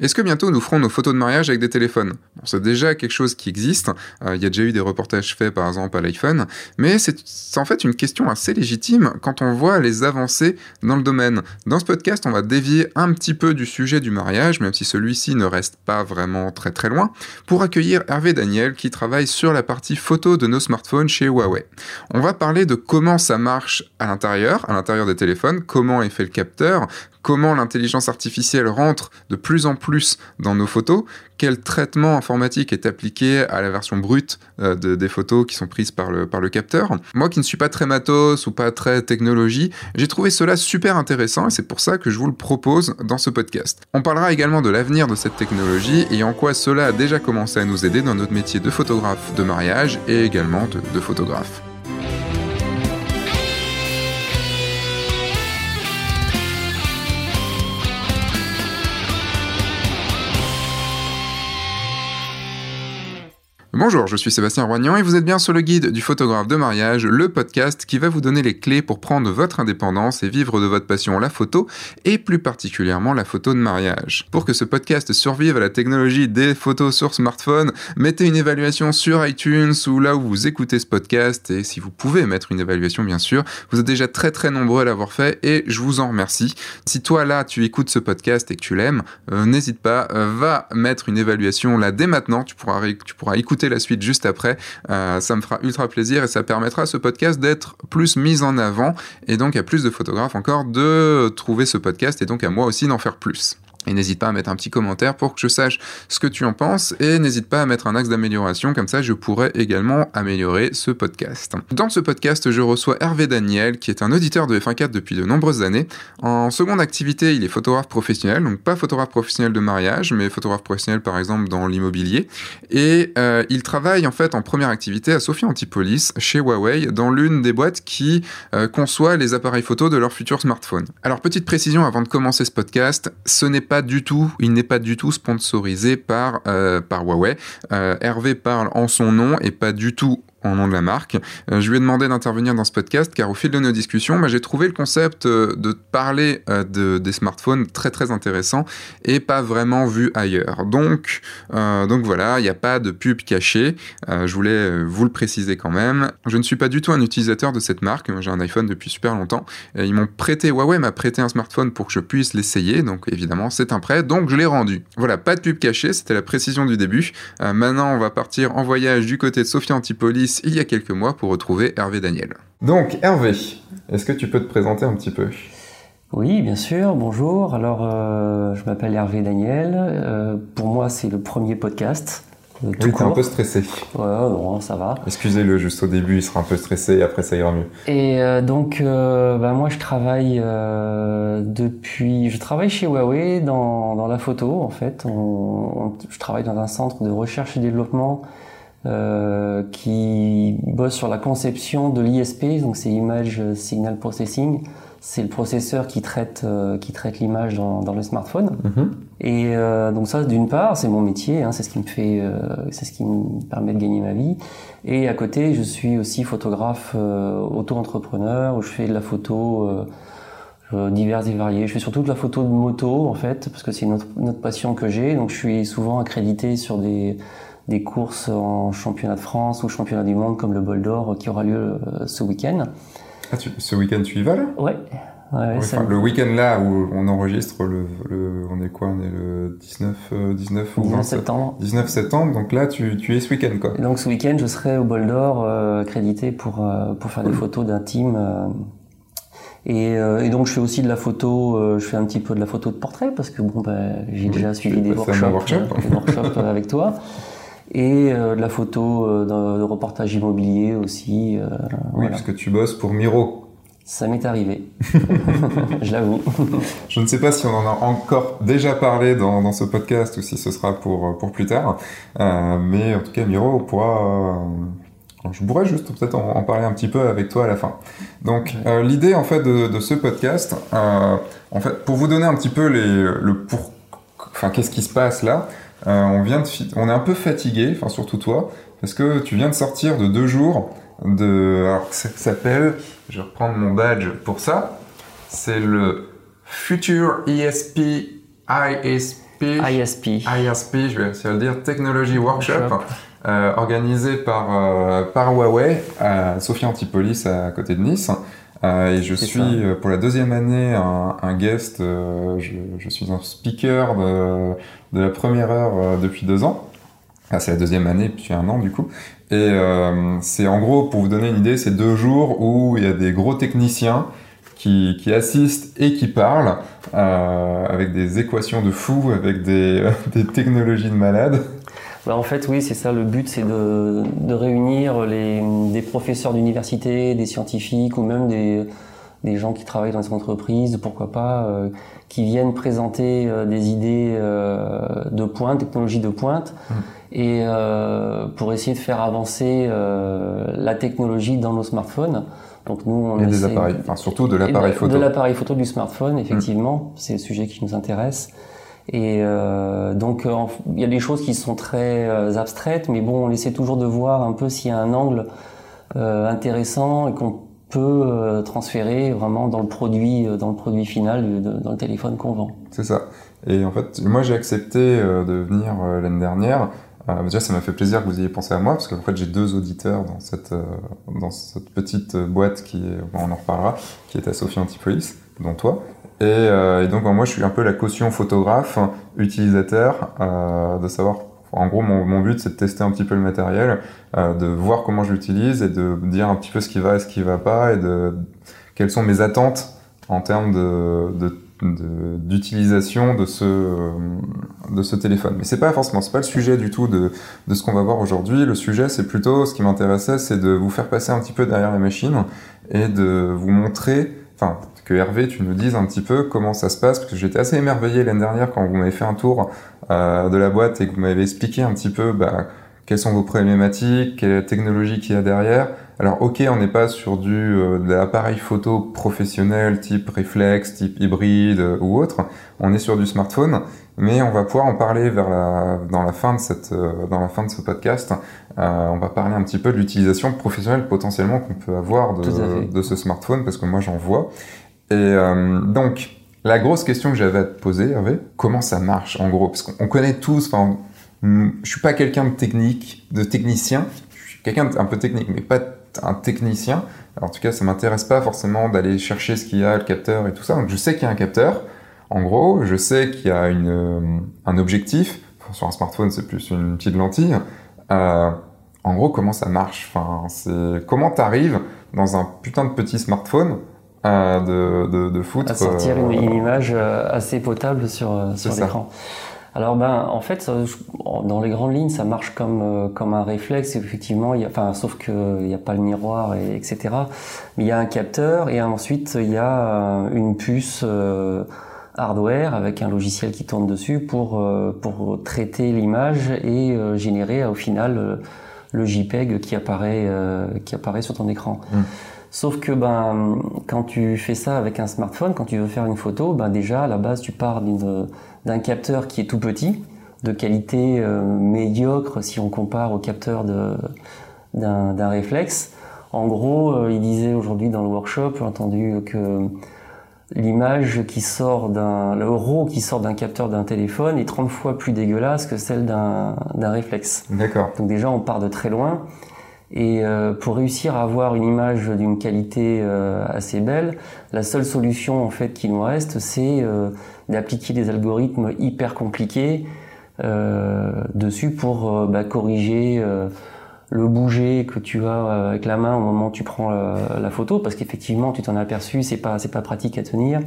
Est-ce que bientôt nous ferons nos photos de mariage avec des téléphones? C'est déjà quelque chose qui existe. Euh, il y a déjà eu des reportages faits par exemple à l'iPhone, mais c'est en fait une question assez légitime quand on voit les avancées dans le domaine. Dans ce podcast, on va dévier un petit peu du sujet du mariage, même si celui-ci ne reste pas vraiment très très loin, pour accueillir Hervé Daniel qui travaille sur la partie photo de nos smartphones chez Huawei. On va parler de comment ça marche à l'intérieur, à l'intérieur des téléphones, comment est fait le capteur, comment l'intelligence artificielle rentre de plus en plus dans nos photos, quel traitement informatique est appliqué à la version brute euh, des photos qui sont prises par le, par le capteur. Moi qui ne suis pas très matos ou pas très technologie, j'ai trouvé cela super intéressant et c'est pour ça que je vous le propose dans ce podcast. On parlera également de l'avenir de cette technologie et en quoi cela a déjà commencé à nous aider dans notre métier de photographe de mariage et également de photographe. Bonjour, je suis Sébastien Roignan et vous êtes bien sur le guide du photographe de mariage, le podcast qui va vous donner les clés pour prendre votre indépendance et vivre de votre passion la photo et plus particulièrement la photo de mariage. Pour que ce podcast survive à la technologie des photos sur smartphone, mettez une évaluation sur iTunes ou là où vous écoutez ce podcast et si vous pouvez mettre une évaluation bien sûr, vous êtes déjà très très nombreux à l'avoir fait et je vous en remercie. Si toi là tu écoutes ce podcast et que tu l'aimes, euh, n'hésite pas, euh, va mettre une évaluation là dès maintenant, tu pourras, tu pourras écouter la suite juste après. Euh, ça me fera ultra plaisir et ça permettra à ce podcast d'être plus mis en avant et donc à plus de photographes encore de trouver ce podcast et donc à moi aussi d'en faire plus. Et n'hésite pas à mettre un petit commentaire pour que je sache ce que tu en penses et n'hésite pas à mettre un axe d'amélioration, comme ça je pourrais également améliorer ce podcast. Dans ce podcast, je reçois Hervé Daniel, qui est un auditeur de F1.4 depuis de nombreuses années. En seconde activité, il est photographe professionnel, donc pas photographe professionnel de mariage, mais photographe professionnel par exemple dans l'immobilier. Et euh, il travaille en fait en première activité à Sophia Antipolis, chez Huawei, dans l'une des boîtes qui euh, conçoit les appareils photo de leur futur smartphone. Alors petite précision avant de commencer ce podcast, ce n'est pas du tout, il n'est pas du tout sponsorisé par, euh, Huawei. Euh, Hervé parle en son nom et pas du tout en nom de la marque. Euh, je lui ai demandé d'intervenir dans ce podcast car au fil de nos discussions, bah, j'ai trouvé le concept euh, de parler euh, de, des smartphones très très intéressant et pas vraiment vu ailleurs. Donc, donc voilà, il n'y a pas de pub cachée. je voulais vous le préciser quand même. Je ne suis pas du tout un utilisateur de cette marque. J'ai un iPhone depuis super longtemps. Ils m'ont prêté, Huawei m'a prêté un smartphone pour que je puisse l'essayer. Donc évidemment, c'est un prêt. Donc je l'ai rendu. Voilà, pas de pub cachée. C'était la précision du début. maintenant, on va partir en voyage du côté de Sophia Antipolis il y a quelques mois pour retrouver Hervé Daniel. Donc Hervé, est-ce que tu peux te présenter un petit peu? Oui, bien sûr. Bonjour. Alors, euh, je m'appelle Hervé Daniel. Euh, pour moi, c'est le premier podcast. Euh, oui, t'es un peu stressé. Ouais, non, ça va. Excusez-le, juste au début, il sera un peu stressé et après, ça ira mieux. Et donc, bah, moi, je travaille depuis. Je travaille chez Huawei dans, dans la photo, en fait. je travaille dans un centre de recherche et développement euh, qui bosse sur la conception de l'ISP, donc c'est Image Signal Processing. C'est le processeur qui traite euh, qui traite l'image dans, dans, le smartphone. Mhm. Et euh, donc ça, d'une part, c'est mon métier, hein, c'est ce qui me fait, euh, c'est ce qui me permet de gagner ma vie. Et à côté, je suis aussi photographe auto-entrepreneur où je fais de la photo. diverses et variées. Je fais surtout de la photo de moto en fait, parce que c'est une autre passion que j'ai. Donc je suis souvent accrédité sur des, des courses en championnat de France ou championnat du monde comme le Bol d'Or qui aura lieu euh, ce week-end. Ah, ce week-end, tu y vas là? Ouais. le week-end là où on enregistre, le, on est quoi? On est le 19, 19 ou 19 septembre. 19 septembre, donc là tu, tu es ce week-end quoi. donc ce week-end je serai au Bol d'Or euh, accrédité pour, euh, pour faire des photos d'un team. Et, et, donc je fais aussi de la photo, je fais un petit peu de la photo de portrait parce que bon ben, j'ai déjà suivi des workshops, des workshops avec toi et euh, de la photo euh, de, reportage immobilier aussi. Euh, oui, parce que tu bosses pour Miro. Ça m'est arrivé, je l'avoue. Je ne sais pas si on en a encore déjà parlé dans, dans ce podcast ou si ce sera pour, pour plus tard, mais en tout cas Miro pourra... je pourrais juste peut-être en, parler un petit peu avec toi à la fin. Donc l'idée en fait de, de ce podcast, en fait pour vous donner un petit peu les, le pour, enfin qu'est-ce qui se passe là, euh, on vient de, on est un peu fatigué, enfin surtout toi, parce que tu viens de sortir de deux jours de, alors ça s'appelle, je vais reprendre mon badge pour ça, c'est le Future ESP ISP ISP. ISP, je vais essayer de le dire, Technology Workshop, euh, organisé par, euh, par Huawei à Sophia Antipolis à côté de Nice. Euh, et je suis euh, pour la deuxième année un, un guest, euh, je, je, suis un speaker de, de la première heure depuis deux ans. Ah, c'est la deuxième année depuis un an du coup. Et c'est en gros, pour vous donner une idée, c'est deux jours où il y a des gros techniciens qui, qui assistent et qui parlent avec des équations de fous, avec des, des technologies de malades. Bah en fait, oui, c'est ça. Le but, c'est de, de, réunir les, des professeurs d'université, des scientifiques ou même des, des, gens qui travaillent dans les entreprises, pourquoi pas, euh, qui viennent présenter euh, des idées euh, de pointe, technologies de pointe, mmh. et euh, pour essayer de faire avancer euh, la technologie dans nos smartphones. Donc nous, on et des appareils, enfin, surtout de l'appareil photo. De l'appareil photo du smartphone, effectivement, mmh. c'est le sujet qui nous intéresse. Et euh, donc, euh, il y a des choses qui sont très euh, abstraites, mais bon, on essaie toujours de voir un peu s'il y a un angle euh, intéressant et qu'on peut euh, transférer vraiment dans le produit, dans le produit final, dans le téléphone qu'on vend. C'est ça. Et en fait, moi, j'ai accepté de venir l'année dernière. déjà, ça m'a fait plaisir que vous ayez pensé à moi, parce qu'en fait, j'ai deux auditeurs dans cette, petite boîte qui on en reparlera, qui est à Sophie Antipolis, dont toi. Et, euh, donc moi je suis un peu la caution photographe, utilisateur, euh, de savoir. En gros, mon, but c'est de tester un petit peu le matériel, euh, de voir comment je l'utilise et de dire un petit peu ce qui va et ce qui va pas et de quelles sont mes attentes en termes de d'utilisation de, de, ce de ce téléphone. Mais c'est pas forcément c'est pas le sujet du tout de, de ce qu'on va voir aujourd'hui. Le sujet c'est plutôt ce qui m'intéressait, c'est de vous faire passer un petit peu derrière la machine et de vous montrer, enfin que Hervé, tu nous dises un petit peu comment ça se passe, parce que j'étais assez émerveillé l'année dernière quand vous m'avez fait un tour euh, de la boîte et que vous m'avez expliqué un petit peu bah, quelles sont vos problématiques, quelle est la technologie qu'il y a derrière. Alors ok, on n'est pas sur du euh, de l'appareil photo professionnel type réflexe, type hybride euh, ou autre. On est sur du smartphone, mais on va pouvoir en parler vers la, dans la fin de cette, euh, dans la fin de ce podcast. On va parler un petit peu de l'utilisation professionnelle potentiellement qu'on peut avoir de, de, ce smartphone, parce que moi j'en vois. Et euh, donc, la grosse question que j'avais à te poser, Hervé, comment ça marche en gros? Parce qu'on connaît tous, enfin, je suis pas quelqu'un de technique, de technicien, je suis quelqu'un un peu technique, mais pas un technicien. En tout cas, ça m'intéresse pas forcément d'aller chercher ce qu'il y a, le capteur et tout ça. Donc, je sais qu'il y a un capteur. En gros, je sais qu'il y a euh, un objectif. Sur un smartphone, c'est plus une petite lentille. Euh, en gros, comment ça marche? Enfin, comment t'arrives dans un putain de petit smartphone de, de, de foutre. À sortir une, une, image euh, assez potable sur, euh, sur l'écran. Alors ben en fait dans les grandes lignes ça marche comme euh, comme un réflexe effectivement il y a, enfin sauf que il n'y a pas le miroir et etc mais il y a un capteur et ensuite il y a une puce hardware avec un logiciel qui tourne dessus pour pour traiter l'image et générer au final le JPEG qui apparaît qui apparaît sur ton écran. Mmh. Sauf que ben, quand tu fais ça avec un smartphone, quand tu veux faire une photo, ben déjà à la base tu pars d'un capteur qui est tout petit, de qualité euh, médiocre si on compare au capteur d'un réflexe. En gros, euh, il disait aujourd'hui dans le workshop, j'ai entendu que l'image qui sort d'un, le RAW qui sort d'un capteur d'un téléphone est 30 fois plus dégueulasse que celle d'un réflexe. D'accord. Donc déjà on part de très loin. Et euh, pour réussir à avoir une image d'une qualité euh, assez belle, la seule solution en fait qui nous reste, c'est euh, d'appliquer des algorithmes hyper compliqués dessus pour bah, corriger le bouger que tu as avec la main au moment où tu prends la, la photo, parce qu'effectivement tu t'en as aperçu, c'est pas c'est pas pratique à tenir.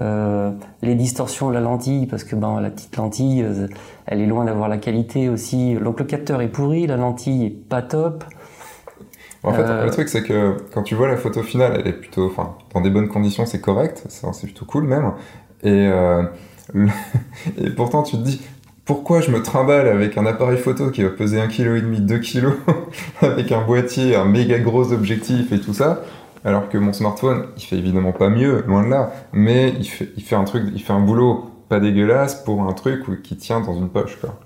Euh, les distorsions de la lentille, parce que ben la petite lentille, elle est loin d'avoir la qualité aussi. Donc le capteur est pourri, la lentille est pas top. En fait, euh... le truc, c'est que quand tu vois la photo finale, elle est plutôt, enfin, dans des bonnes conditions, c'est correct, c'est plutôt cool même. Et, euh, et pourtant, tu te dis, pourquoi je me trimballe avec un appareil photo qui va peser 1,5 kg, 2 kg, avec un boîtier, un méga gros objectif et tout ça, alors que mon smartphone, il fait évidemment pas mieux, loin de là, mais il fait, il fait un truc, il fait un boulot pas dégueulasse pour un truc qui tient dans une poche, quoi.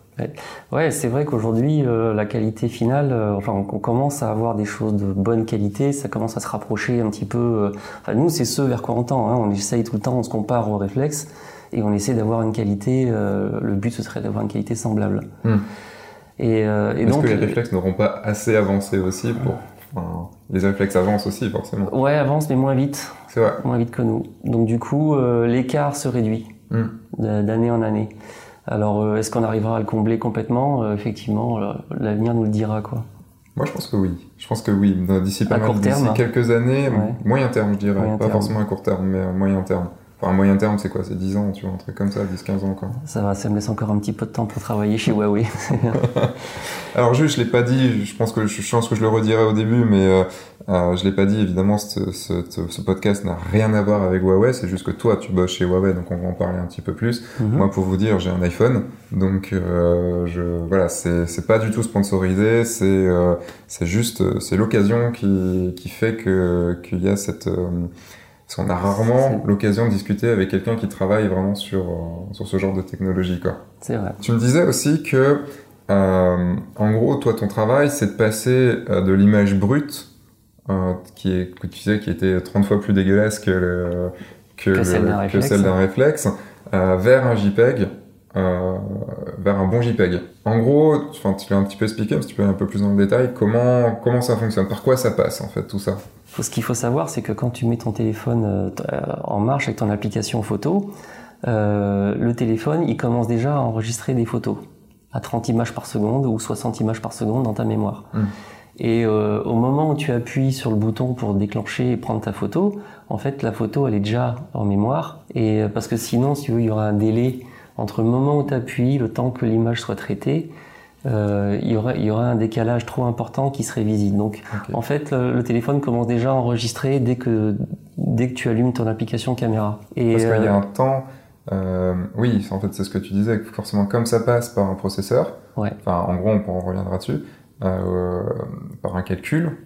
Ouais, c'est vrai qu'aujourd'hui, euh, la qualité finale, euh, enfin, on, commence à avoir des choses de bonne qualité, ça commence à se rapprocher un petit peu. Euh, enfin, nous, c'est ce vers quoi on tend. Hein, on essaye tout le temps, on se compare au réflexe. et on essaie d'avoir une qualité. le but ce serait d'avoir une qualité semblable. Hmm. Et, et donc que les réflexes n'auront pas assez avancé aussi pour les réflexes avancent aussi, forcément. Ouais, avancent, mais moins vite. C'est vrai. Moins vite que nous. Donc, du coup, l'écart se réduit hmm. d'année en année. Alors, euh, est-ce qu'on arrivera à le combler complètement? Euh, Effectivement, l'avenir nous le dira, quoi. Moi, je pense que oui. Je pense que oui. D'ici pas mal, d'ici quelques années, moyen terme, je dirais. pas forcément à court terme, mais moyen terme. Enfin, moyen terme, c'est quoi? C'est 10 ans, tu vois, un truc comme ça, 10-15 ans, quoi. Ça va, ça me laisse encore un petit peu de temps pour travailler chez Huawei. Alors, juste, je l'ai pas dit, je pense que je, pense que je le redirai au début, mais euh, euh, je l'ai pas dit, évidemment, ce, ce, ce podcast n'a rien à voir avec Huawei, c'est juste que toi, tu bosses chez Huawei, donc on va en parler un petit peu plus. Mhm. Moi, pour vous dire, j'ai un iPhone, donc euh, je, voilà, c'est pas du tout sponsorisé, c'est euh, c'est juste, c'est l'occasion qui, qui fait que qu'il y a cette euh, parce qu'on a rarement l'occasion de discuter avec quelqu'un qui travaille vraiment sur, euh, sur ce genre de technologie. Quoi. C'est vrai. Tu me disais aussi que, euh, en gros, toi, ton travail, c'est de passer euh, de l'image brute, qui est, que tu disais qui était 30 fois plus dégueulasse que, que, que celle d'un réflexe, vers un JPEG, vers un bon JPEG. En gros, tu l'as un petit peu expliqué, mais si tu peux aller un peu plus dans le détail, comment, comment ça fonctionne, par quoi ça passe en fait tout ça? Ce qu'il faut savoir, c'est que quand tu mets ton téléphone euh, en marche avec ton application photo, euh, le téléphone, il commence déjà à enregistrer des photos à 30 images par seconde ou 60 images par seconde dans ta mémoire. Mmh. Et euh, au moment où tu appuies sur le bouton pour déclencher et prendre ta photo, en fait, la photo, elle est déjà en mémoire. Et parce que sinon, si veux, il y aura un délai entre le moment où tu appuies, le temps que l'image soit traitée, euh, il, y aurait, il y aurait un décalage trop important qui serait visible. Donc, en fait, le, téléphone commence déjà à enregistrer dès que, dès que tu allumes ton application caméra. Et Parce qu'il y a euh, un temps. Euh, oui, en fait, c'est ce que tu disais, forcément, comme ça passe par un processeur, ouais. en gros, on, reviendra dessus, par un calcul,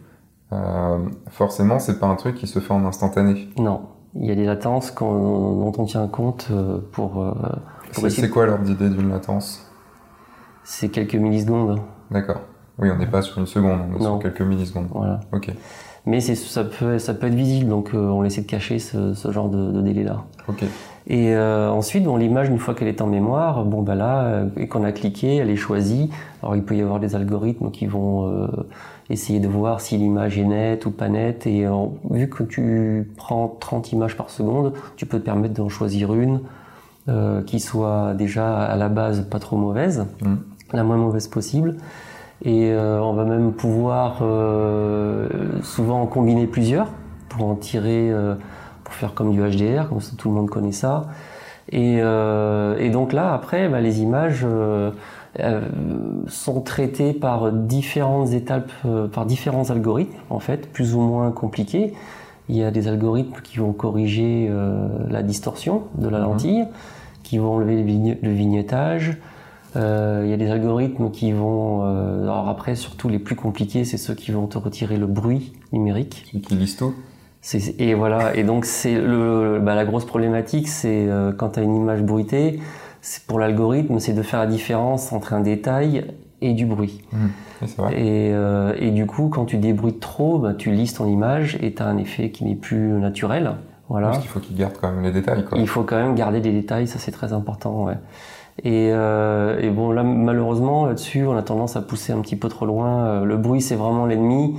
forcément, c'est pas un truc qui se fait en instantané. Non, il y a des latences dont on tient compte pour. pour c'est quoi l'ordre d'idée d'une latence? C'est quelques millisecondes. D'accord. Oui, on n'est pas sur une seconde, on est sur quelques millisecondes. Voilà. Ok. Mais ça peut, ça peut être visible, donc euh, on essaie de cacher ce, ce genre de, de délai-là. Ok. Et euh, ensuite, bon, l'image, une fois qu'elle est en mémoire, bon, bah là, euh, et qu'on a cliqué, elle est choisie. Alors, il peut y avoir des algorithmes qui vont euh, essayer de voir si l'image est nette ou pas nette. Et vu que tu prends 30 images par seconde, tu peux te permettre d'en choisir une qui soit déjà à la base pas trop mauvaise. Mm la moins mauvaise possible. Et euh, on va même pouvoir euh, souvent combiner plusieurs pour en tirer, euh, pour faire comme du HDR, comme ça tout le monde connaît ça. Et, et donc là, après, bah, les images sont traitées par différentes étapes, par différents algorithmes, en fait, plus ou moins compliqués. Il y a des algorithmes qui vont corriger la distorsion de la mhm. lentille, qui vont enlever le vignettage, euh, il y a des algorithmes qui vont, euh, alors après surtout les plus compliqués, c'est ceux qui vont te retirer le bruit numérique. Qui lisent tout. Et voilà, et donc c'est le, bah, la grosse problématique, c'est euh, quand tu as une image bruitée, c'est pour l'algorithme, c'est de faire la différence entre un détail et du bruit. Mmh, vrai. Et, euh, et, du coup, quand tu débruites trop, bah, tu lisses ton image et tu as un effet qui n'est plus naturel. Voilà. Parce qu'il faut qu'il garde quand même les détails. Quoi. Il faut quand même garder des détails, ça c'est très important. Ouais. Et, euh, et, bon, là, malheureusement, là-dessus, on a tendance à pousser un petit peu trop loin. Euh, le bruit, c'est vraiment l'ennemi.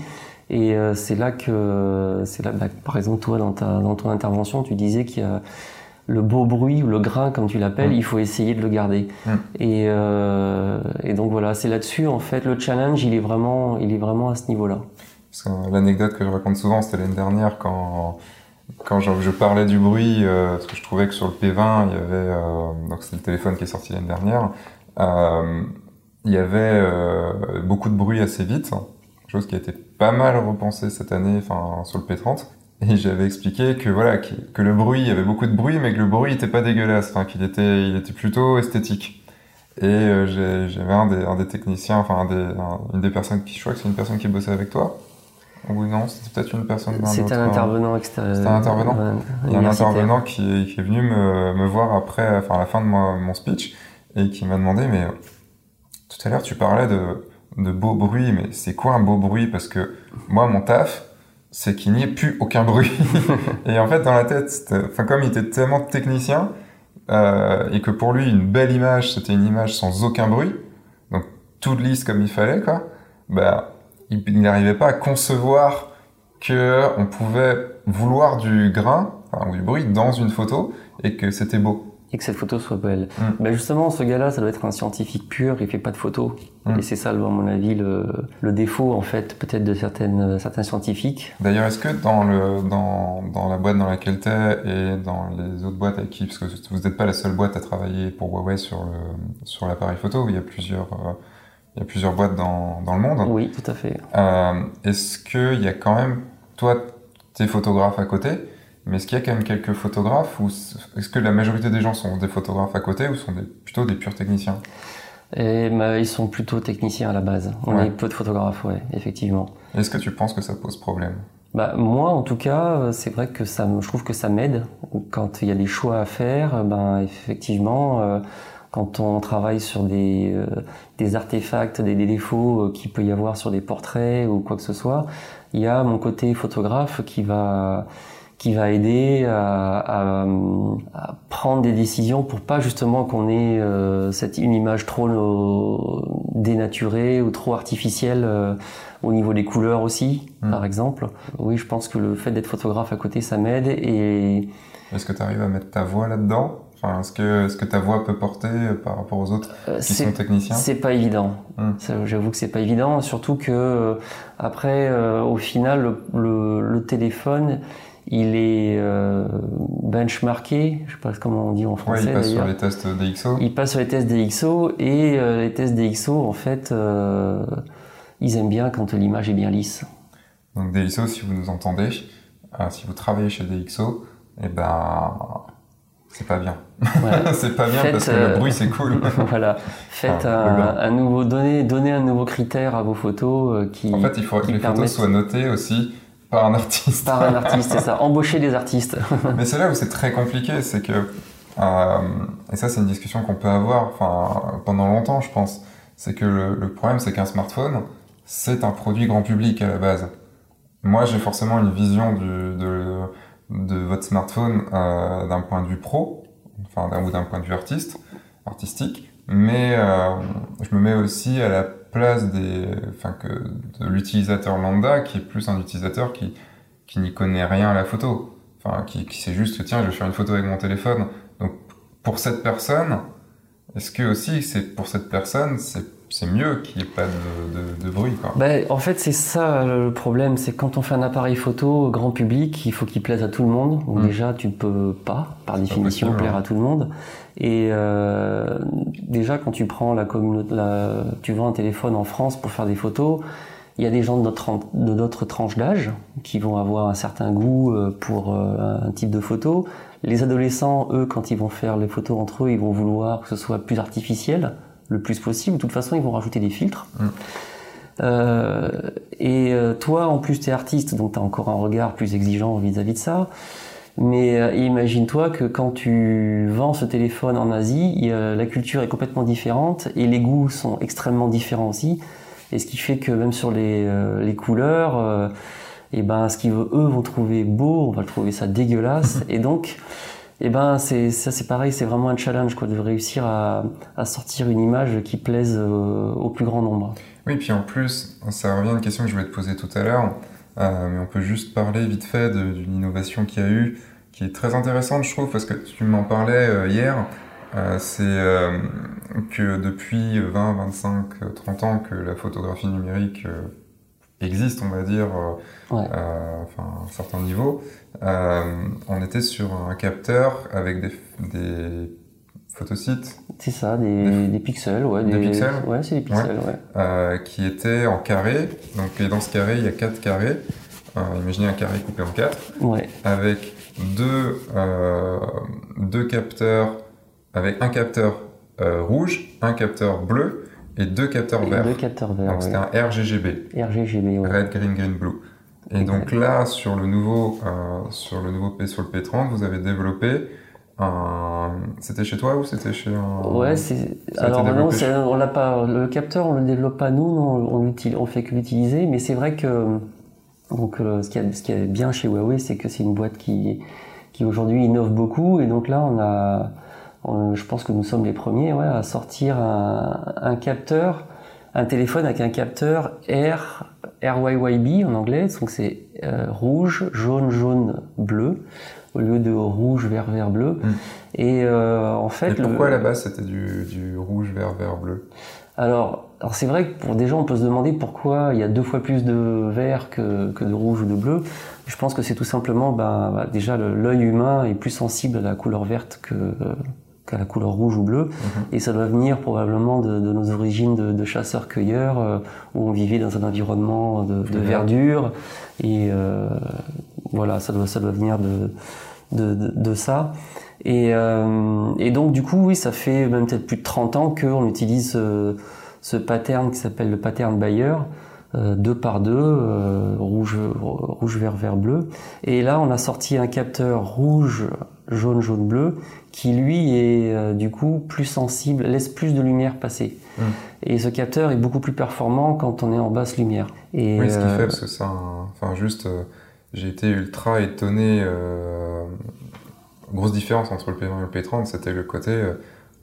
Et euh, c'est là que, c'est là, bah, par exemple, toi, dans, ta, dans ton intervention, tu disais qu'il y a le beau bruit ou le grain, comme tu l'appelles, il faut essayer de le garder. Et, euh, et, donc voilà, c'est là-dessus, en fait, le challenge, il est vraiment, il est vraiment à ce niveau-là. L'anecdote que je raconte souvent, c'était l'année dernière quand quand je, parlais du bruit, euh, parce que je trouvais que sur le P20, il y avait, euh, donc c'est le téléphone qui est sorti l'année dernière, euh, il y avait beaucoup de bruit assez vite, chose qui a été pas mal repensée cette année, enfin sur le P30. Et j'avais expliqué que voilà que, le bruit, il y avait beaucoup de bruit, mais que le bruit était pas dégueulasse, enfin qu'il était, plutôt esthétique. Et j'avais un des, un des techniciens, enfin une des personnes qui, je crois que c'est une personne qui bossait avec toi, oui, non, c'était peut-être une personne C'est un intervenant extérieur. C'est un intervenant Il y a un intervenant qui, qui est venu me, me, voir après, enfin à la fin de mon speech, et qui m'a demandé, mais tout à l'heure tu parlais de, de beau bruit, mais c'est quoi un beau bruit? Parce que moi, mon taf, c'est qu'il n'y ait plus aucun bruit. et en fait, dans la tête, enfin comme il était tellement technicien, euh, et que pour lui, une belle image, c'était une image sans aucun bruit, donc toute lisse comme il fallait, quoi, bah, il, n'arrivait pas à concevoir que on pouvait vouloir du grain, enfin, ou du bruit dans une photo, et que c'était beau et que cette photo soit belle. Mm. Ben justement, ce gars-là, ça doit être un scientifique pur, il fait pas de photos. Mm. Et c'est ça, à mon avis, le, le défaut, en fait, peut-être de certaines, certains scientifiques. D'ailleurs, est-ce que dans, le, dans, dans la boîte dans laquelle tu es et dans les autres boîtes avec qui, parce que vous n'êtes pas la seule boîte à travailler pour Huawei sur, le, sur l'appareil photo, il y a plusieurs, euh, il y a plusieurs boîtes dans, dans le monde. Oui, tout à fait. Euh, est-ce qu'il y a quand même, toi, tes photographes à côté, mais est-ce qu'il y a quand même quelques photographes ou est-ce que la majorité des gens sont des photographes à côté ou sont des, plutôt des purs techniciens? Et, bah, Ils sont plutôt techniciens à la base. On est peu de photographes, oui, effectivement. Est-ce que tu penses que ça pose problème? Bah, moi, en tout cas, c'est vrai que ça, je trouve que ça m'aide quand il y a des choix à faire. Ben, effectivement, euh, quand on travaille sur des, euh, des artefacts, des, des défauts euh, qu'il peut y avoir sur des portraits ou quoi que ce soit, il y a mon côté photographe qui va qui va aider à, à, à, prendre des décisions pour pas justement qu'on ait euh, cette une image trop euh, dénaturée ou trop artificielle euh, au niveau des couleurs aussi, hmm. par exemple. Oui, je pense que le fait d'être photographe à côté, ça m'aide. Et est-ce que tu arrives à mettre ta voix là-dedans? Enfin, est-ce que, est-ce que ta voix peut porter par rapport aux autres qui sont techniciens C'est pas évident. Hmm. J'avoue que c'est pas évident, surtout que après, au final, le, le téléphone il est euh, benchmarké, je sais pas comment on dit en français. Ouais, il passe sur les tests DxO. Il passe sur les tests DxO et euh, les tests DxO, en fait, euh, ils aiment bien quand l'image est bien lisse. Donc DxO, si vous nous entendez, si vous travaillez chez DxO, eh ben c'est pas bien. c'est pas bien parce que le bruit c'est cool. voilà. Faites un, nouveau donner, donner un nouveau critère à vos photos qui. En fait, il faut que les photos soient notées aussi par un artiste. Par un artiste, c'est ça. Embaucher des artistes. Mais c'est là où c'est très compliqué, c'est que, euh, et ça c'est une discussion qu'on peut avoir enfin, pendant longtemps, je pense, c'est que le, problème c'est qu'un smartphone, c'est un produit grand public à la base. Moi j'ai forcément une vision du, de, de votre smartphone euh, d'un point de vue pro, enfin, ou d'un point de vue artiste, artistique, mais euh, je me mets aussi à la place des, enfin que de l'utilisateur lambda qui est plus un utilisateur qui qui n'y connaît rien à la photo, enfin qui, qui sait juste tiens je vais faire une photo avec mon téléphone. Donc pour cette personne, est-ce que aussi c'est pour cette personne c'est c'est mieux qu'il n'y ait pas de, de, bruit. Quoi. Ben, en fait, c'est ça le problème, c'est quand on fait un appareil photo grand public, il faut qu'il plaise à tout le monde. Donc mm. déjà, tu peux pas, par définition, plaire à tout le monde. Et euh, déjà, quand tu prends la communauté, tu vends un téléphone en France pour faire des photos, il y a des gens de notre de d'autres tranches d'âge qui vont avoir un certain goût euh, pour euh, un type de photo. Les adolescents, eux, quand ils vont faire les photos entre eux, ils vont vouloir que ce soit plus artificiel le plus possible. De toute façon, ils vont rajouter des filtres. Mm. Euh, et euh, toi, en plus, tu es artiste, donc tu as encore un regard plus exigeant vis-à-vis de ça. Mais euh, imagine-toi que quand tu vends ce téléphone en Asie, la culture est complètement différente et les goûts sont extrêmement différents aussi. Et ce qui fait que même sur les, les couleurs, et ben, ce qu'eux vont trouver beau, on va le trouver ça dégueulasse. et donc, et eh ben c'est ça c'est pareil, c'est vraiment un challenge quoi de réussir à, à sortir une image qui plaise au plus grand nombre. Oui, puis en plus, ça revient à une question que je voulais te poser tout à l'heure, euh, mais on peut juste parler vite fait d'une innovation qu'il y a eu, qui est très intéressante, je trouve, parce que tu m'en parlais euh, hier. Euh, c'est que depuis 20, 25, 30 ans que la photographie numérique existe, on va dire, ouais. enfin, à un certain niveau. Euh, on était sur un capteur avec des, des photosites. C'est ça, des, pixels, ouais. Des, pixels Ouais, c'est des pixels, ouais. Euh, qui étaient en carré. Donc, dans ce carré, il y a quatre carrés. Euh, imaginez un carré coupé en quatre. Ouais. Avec deux, deux capteurs, avec un capteur rouge, un capteur bleu et deux capteurs verts. Deux capteurs verts. Donc, c'était un RGGB. RGGB, ouais. Red, Green, Green, Blue. Et donc là, sur le nouveau, euh, sur le nouveau P, sur le P30, vous avez développé un. C'était chez toi ou c'était chez un. Ouais, c'est. Alors non, on l'a pas. Le capteur, on le développe pas nous, on, on, on fait que l'utiliser. Mais c'est vrai que donc euh, ce qui est ce qui est bien chez Huawei, c'est que c'est une boîte qui qui aujourd'hui innove beaucoup. Et donc là, on a je pense que nous sommes les premiers ouais, à sortir un, capteur, un téléphone avec un capteur R, RYYB en anglais, donc c'est euh, rouge, jaune, jaune, bleu, au lieu de rouge, vert, vert, bleu. Hmm. Et euh, en fait. Et pourquoi là-bas c'était du, du, rouge, vert, vert, bleu? Alors, alors c'est vrai que pour des gens on peut se demander pourquoi il y a deux fois plus de vert que, que de rouge ou de bleu. Je pense que c'est tout simplement, ben, déjà l'œil humain est plus sensible à la couleur verte que qu'à la couleur rouge ou bleue, mhm. et ça doit venir probablement de, de nos origines de, de chasseurs-cueilleurs, euh, où on vivait dans un environnement de, de verdure, et euh, voilà, ça doit, ça doit venir de, de, ça. Et, euh, et, donc du coup, oui, ça fait même peut-être plus de 30 ans qu'on utilise ce, ce pattern qui s'appelle le pattern Bayer, euh, deux par deux, euh, rouge, rouge, vert, vert, bleu. Et là, on a sorti un capteur rouge, jaune, jaune, bleu, qui lui est euh, du coup plus sensible, laisse plus de lumière passer. Hmm. Et ce capteur est beaucoup plus performant quand on est en basse lumière. Et, oui, ce qui fait, parce que ça, enfin juste, j'ai été ultra étonné. grosse différence entre le P20 et le P30, c'était le côté,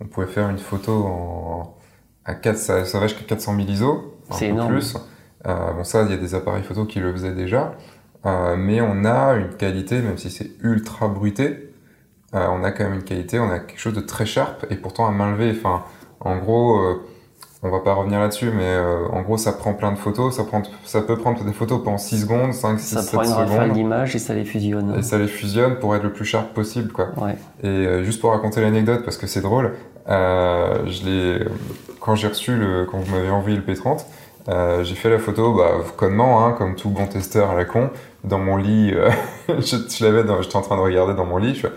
on pouvait faire une photo en, à 4, ça, ça va jusqu'à 400 000 ISO. C'est énorme. Plus. Euh, bon, ça, il y a des appareils photo qui le faisaient déjà, euh, mais on a une qualité, même si c'est ultra bruité, euh, on a quand même une qualité, on a quelque chose de très sharp, et pourtant à main levée, enfin, en gros, on va pas revenir là-dessus, mais en gros, ça prend plein de photos, ça, prend, ça peut prendre des photos pendant 6 secondes, 5, 6, 7 secondes. Ça prend une rafale d'images et ça les fusionne. Et ça les fusionne pour être le plus sharp possible, quoi. Ouais. Et juste pour raconter l'anecdote, parce que c'est drôle, je l'ai, quand j'ai reçu le, quand vous m'avez envoyé le P30, euh, j'ai fait la photo, bah, connement, hein, comme tout bon testeur à la con, dans mon lit. Euh, je, je l'avais, j'étais en train de regarder dans mon lit. Je fais,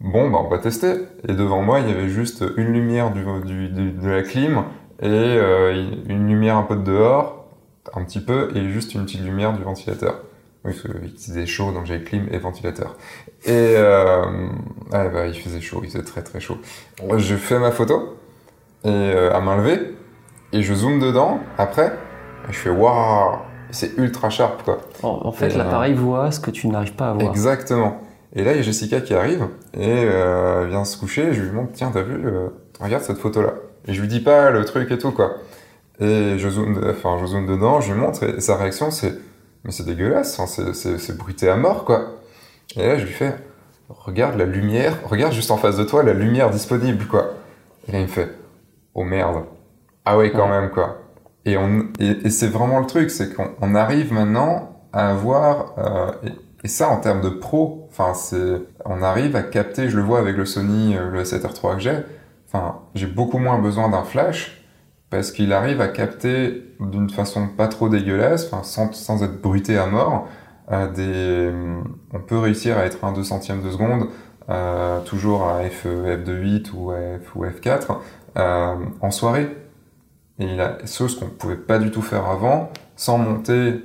bon, bah, on va tester. Et devant moi, il y avait juste une lumière du, du, de la clim et euh, une lumière un peu de dehors, un petit peu, et juste une petite lumière du ventilateur. Oui, parce qu'il faisait chaud, donc j'avais clim et ventilateur. Et euh, ah, bah, il faisait chaud, il faisait très très chaud. Je fais ma photo et à main levée et je zoome dedans après, et je fais waouh, c'est ultra sharp quoi. En, fait, l'appareil voit ce que tu n'arrives pas à voir. Exactement. Et là, il y a Jessica qui arrive et euh, vient se coucher. Et je lui montre tiens, t'as vu, euh, regarde cette photo là. Et je lui dis pas le truc et tout quoi. Et je zoome, enfin, je zoome dedans, je lui montre et sa réaction c'est mais c'est dégueulasse, c'est bruité à mort quoi. Et là, je lui fais regarde la lumière, regarde juste en face de toi la lumière disponible quoi. Et là, il me fait oh merde. Ah oui, quand même, quoi. Et, on, et, c'est vraiment le truc, c'est qu'on arrive maintenant à avoir, euh, et, ça en termes de pro, enfin, on arrive à capter, je le vois avec le Sony, euh, le 7R3 que j'ai, enfin, j'ai beaucoup moins besoin d'un flash, parce qu'il arrive à capter d'une façon pas trop dégueulasse, enfin, sans, être bruité à mort, euh, des, on peut réussir à être un 2 centième de seconde, euh, toujours à F, F2.8 ou F, ou F4, euh, en soirée. Et il a chose qu'on pouvait pas du tout faire avant, sans monter.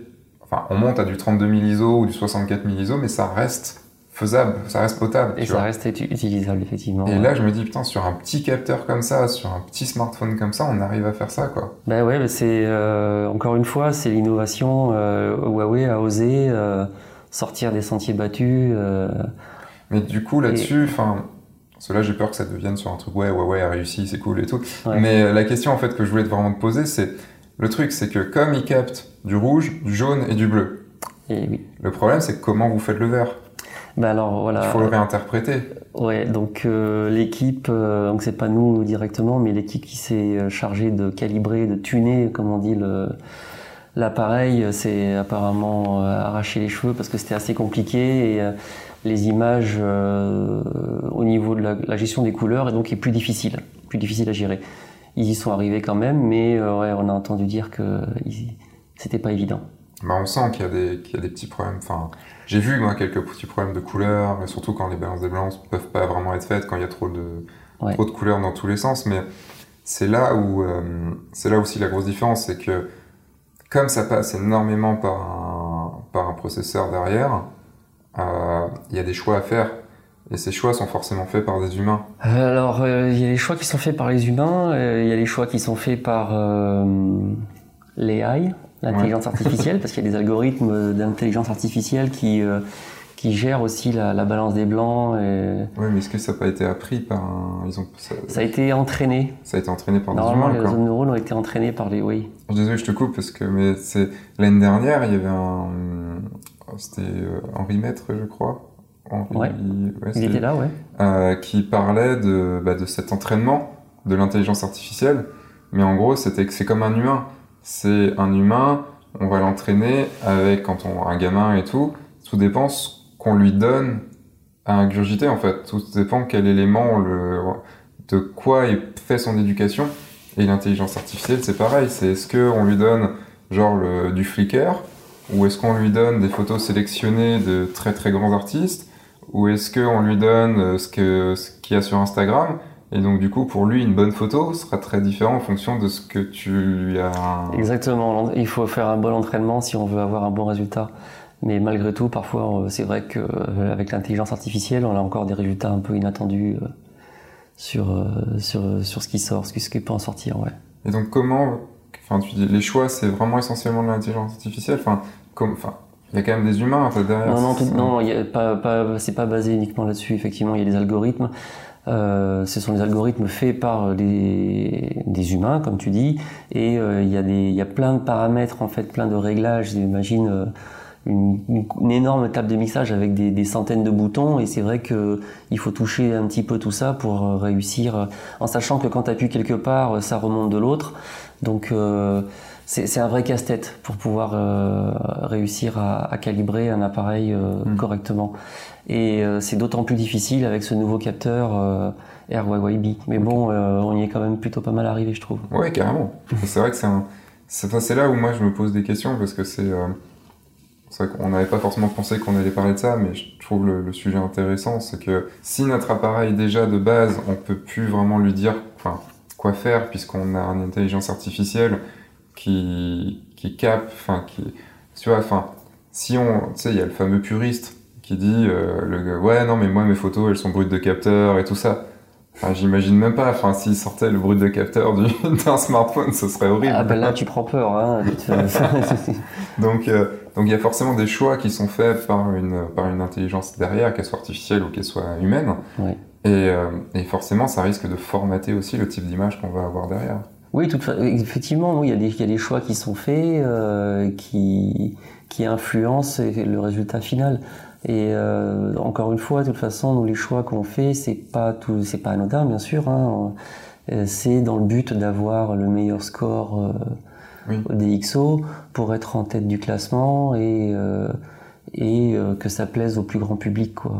Enfin, on monte à du 32 000 ISO ou du 64 000 ISO, mais ça reste faisable, ça reste potable. Et ça reste utilisable, effectivement. Et là, je me dis, putain, sur un petit capteur comme ça, sur un petit smartphone comme ça, on arrive à faire ça, quoi. Ben ouais, c'est, euh, encore une fois, c'est l'innovation. Euh, Huawei a osé euh, sortir des sentiers battus. Mais du coup, là-dessus, enfin. Cela, j'ai peur que ça devienne sur un truc, ouais, ouais, ouais, a réussi, c'est cool et tout. Mais la question, en fait, que je voulais vraiment te poser, c'est, le truc, c'est que comme il capte du rouge, du jaune et du bleu, et oui. le problème, c'est comment vous faites le vert. Ben alors, voilà. Il faut le réinterpréter. Ouais, donc euh, l'équipe, euh, donc c'est pas nous directement, mais l'équipe qui s'est chargée de calibrer, de tuner, comme on dit, le, l'appareil, c'est apparemment arraché les cheveux parce que c'était assez compliqué et les images euh, au niveau de la, gestion des couleurs et donc est plus difficile, plus difficile à gérer. Ils y sont arrivés quand même, mais euh, ouais, on a entendu dire que c'était pas évident. Bah, on sent qu'il y, a des, qu'il y a des petits problèmes. Enfin, j'ai vu moi quelques petits problèmes de couleurs, mais surtout quand les balances des blancs peuvent pas vraiment être faites, quand il y a trop de, trop de couleurs dans tous les sens. Mais c'est là où euh, c'est là aussi la grosse différence, c'est que comme ça passe énormément par un, par un processeur derrière, euh, il y a des choix à faire. Et ces choix sont forcément faits par des humains. Alors, euh, il y a les choix qui sont faits par les humains, euh, il y a les choix qui sont faits par l'AI, l'intelligence artificielle, parce qu'il y a des algorithmes d'intelligence artificielle qui, qui gère aussi la, balance des blancs. Et... Oui, mais est-ce que ça n'a pas été appris par un... Ils ont... ça... a été entraîné. Ça a été entraîné par Normalement, des humains, les zones neurones ont été entraînées par les... Oui. Désolé, je te coupe, parce que mais c'est l'année dernière, il y avait un... C'était euh, Henri Maître, je crois. Henri... Ouais. il était là, ouais. Euh, qui parlait de, bah, de cet entraînement de l'intelligence artificielle. Mais en gros, c'était que c'est comme un humain. C'est un humain, on va l'entraîner avec quand on un gamin et tout. Tout dépend qu'on lui donne à ingurgiter en fait. Tout dépend quel élément, le, de quoi est fait son éducation. Et l'intelligence artificielle, c'est pareil. C'est est-ce qu'on lui donne genre le, du Flickr ou est-ce qu'on lui donne des photos sélectionnées de très très grands artistes ou est-ce qu'on lui donne euh, ce que ce qu'il y a sur Instagram et donc du coup pour lui une bonne photo sera très différent en fonction de ce que tu lui as. Exactement. Il faut faire un bon entraînement si on veut avoir un bon résultat. Mais malgré tout, parfois, euh, c'est vrai qu'avec euh, l'intelligence artificielle, on a encore des résultats un peu inattendus sur, sur, sur ce qui sort, ce qui, peut en sortir. Ouais. Et donc, comment. Enfin, tu dis, les choix, c'est vraiment essentiellement de l'intelligence artificielle enfin, comme, enfin, il y a quand même des humains derrière. Non, non, non pas, pas, c'est pas basé uniquement là-dessus. Effectivement, il y a des algorithmes. Euh, ce sont des algorithmes faits par des, des humains, comme tu dis, et il, y a des, y a plein de paramètres, en fait, plein de réglages. J'imagine une, énorme table de mixage avec des, centaines de boutons et c'est vrai que il faut toucher un petit peu tout ça pour euh, réussir euh, en sachant que quand tu appuies quelque part euh, ça remonte de l'autre donc c'est un vrai casse-tête pour pouvoir réussir à, calibrer un appareil mm. correctement. Et c'est d'autant plus difficile avec ce nouveau capteur RYYB mais bon on y est quand même plutôt pas mal arrivé je trouve. Ouais carrément. C'est vrai que c'est c'est là où moi je me pose des questions parce que c'est c'est vrai qu'on n'avait pas forcément pensé qu'on allait parler de ça, mais je trouve le, sujet intéressant, c'est que si notre appareil déjà de base, on peut plus vraiment lui dire enfin, quoi faire, puisqu'on a une intelligence artificielle qui, qui capte, enfin, qui, tu vois, enfin, si on, tu sais, il y a le fameux puriste qui dit, euh, le, ouais, non, mais moi, mes photos, elles sont brutes de capteur et tout ça. J'imagine même pas, enfin, s'il sortait le bruit de capteur d'un smartphone, ce serait horrible. Ah ben là, tu prends peur. Hein. donc, euh, donc il y a forcément des choix qui sont faits par une, par une intelligence derrière, qu'elle soit artificielle ou qu'elle soit humaine. Et, euh, et, forcément, ça risque de formater aussi le type d'image qu'on va avoir derrière. Oui, tout, effectivement, il, y a des, il y a des choix qui sont faits euh, qui, qui influencent le résultat final. Et euh, encore une fois, de toute façon, nous, les choix qu'on fait, c'est pas tout, c'est pas anodin, bien sûr. Hein. Euh, c'est dans le but d'avoir le meilleur score euh, au DxO pour être en tête du classement et et euh, que ça plaise au plus grand public. quoi.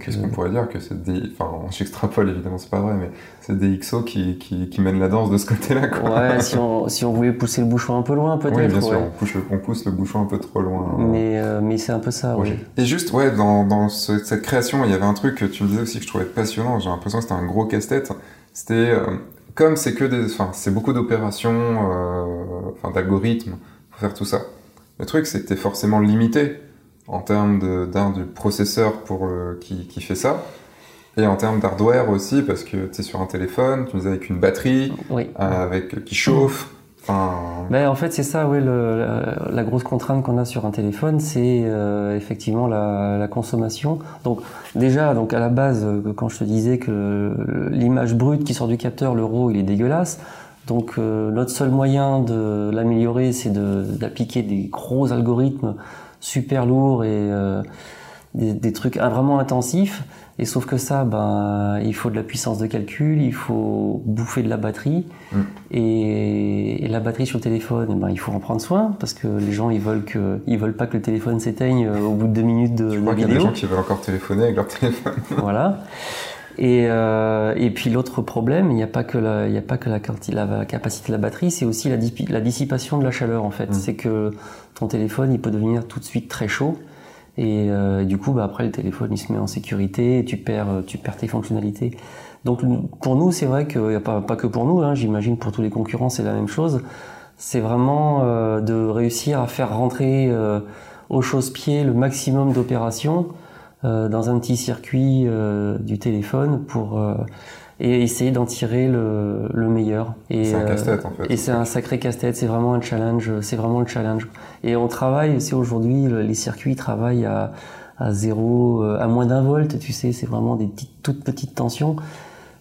Qu'est-ce qu'on pourrait dire que c'est des... Enfin, j'extrapole évidemment, c'est pas vrai, mais c'est des XO qui, qui, qui, mènent la danse de ce côté-là. Ouais, si on, si on voulait pousser le bouchon un peu loin, peut-être. Oui, bien sûr, on pousse, le, on pousse, le, bouchon un peu trop loin. Mais, euh, mais c'est un peu ça, oui. Et juste, ouais, dans, dans cette création, il y avait un truc que tu me disais aussi que je trouvais passionnant, j'ai l'impression que c'était un gros casse-tête. C'était, euh, comme c'est que des... Enfin, c'est beaucoup d'opérations, enfin, d'algorithmes pour faire tout ça. Le truc, c'est que t'es forcément limité en termes d'un du processeur pour qui, qui, fait ça. Et en termes d'hardware aussi, parce que tu es sur un téléphone, tu nous avec une batterie, avec, qui chauffe. Ben, en fait, c'est ça, oui, le, la, grosse contrainte qu'on a sur un téléphone, c'est euh, effectivement la, la, consommation. Donc, déjà, donc à la base, euh, quand je te disais que l'image brute qui sort du capteur, le RAW, il est dégueulasse. Donc, euh, notre seul moyen de l'améliorer, c'est d'appliquer des gros algorithmes super lourd et euh, des, trucs vraiment intensifs. Et sauf que ça, ben, il faut de la puissance de calcul, il faut bouffer de la batterie. Mm. Et, la batterie sur le téléphone, eh ben, il faut en prendre soin parce que les gens, ils veulent que, ils veulent pas que le téléphone s'éteigne euh, au bout de deux minutes de, Je crois qu'il y a des gens qui veulent encore téléphoner avec leur téléphone? voilà. Et, euh, et puis l'autre problème, il n'y a pas que la, il y a pas que la, la, capacité de la batterie, c'est aussi la, la, dissipation de la chaleur en fait. Mm. C'est que ton téléphone, il peut devenir tout de suite très chaud. Et, euh, du coup, bah, après le téléphone, il se met en sécurité, et tu perds, tu perds tes fonctionnalités. Donc pour nous, c'est vrai qu'il n'y a pas, pas que pour nous. Hein, J'imagine pour tous les concurrents, c'est la même chose. C'est vraiment euh, de réussir à faire rentrer euh, au chausse-pied le maximum d'opérations dans un petit circuit euh, du téléphone pour euh, et essayer d'en tirer le, le meilleur. Et, c'est un casse-tête en fait. Et c'est un sacré casse-tête, c'est vraiment un challenge, c'est vraiment le challenge. Et on travaille aussi aujourd'hui, les circuits travaillent à, à zéro, à moins d'un volt, tu sais, c'est vraiment des petites, toutes petites tensions.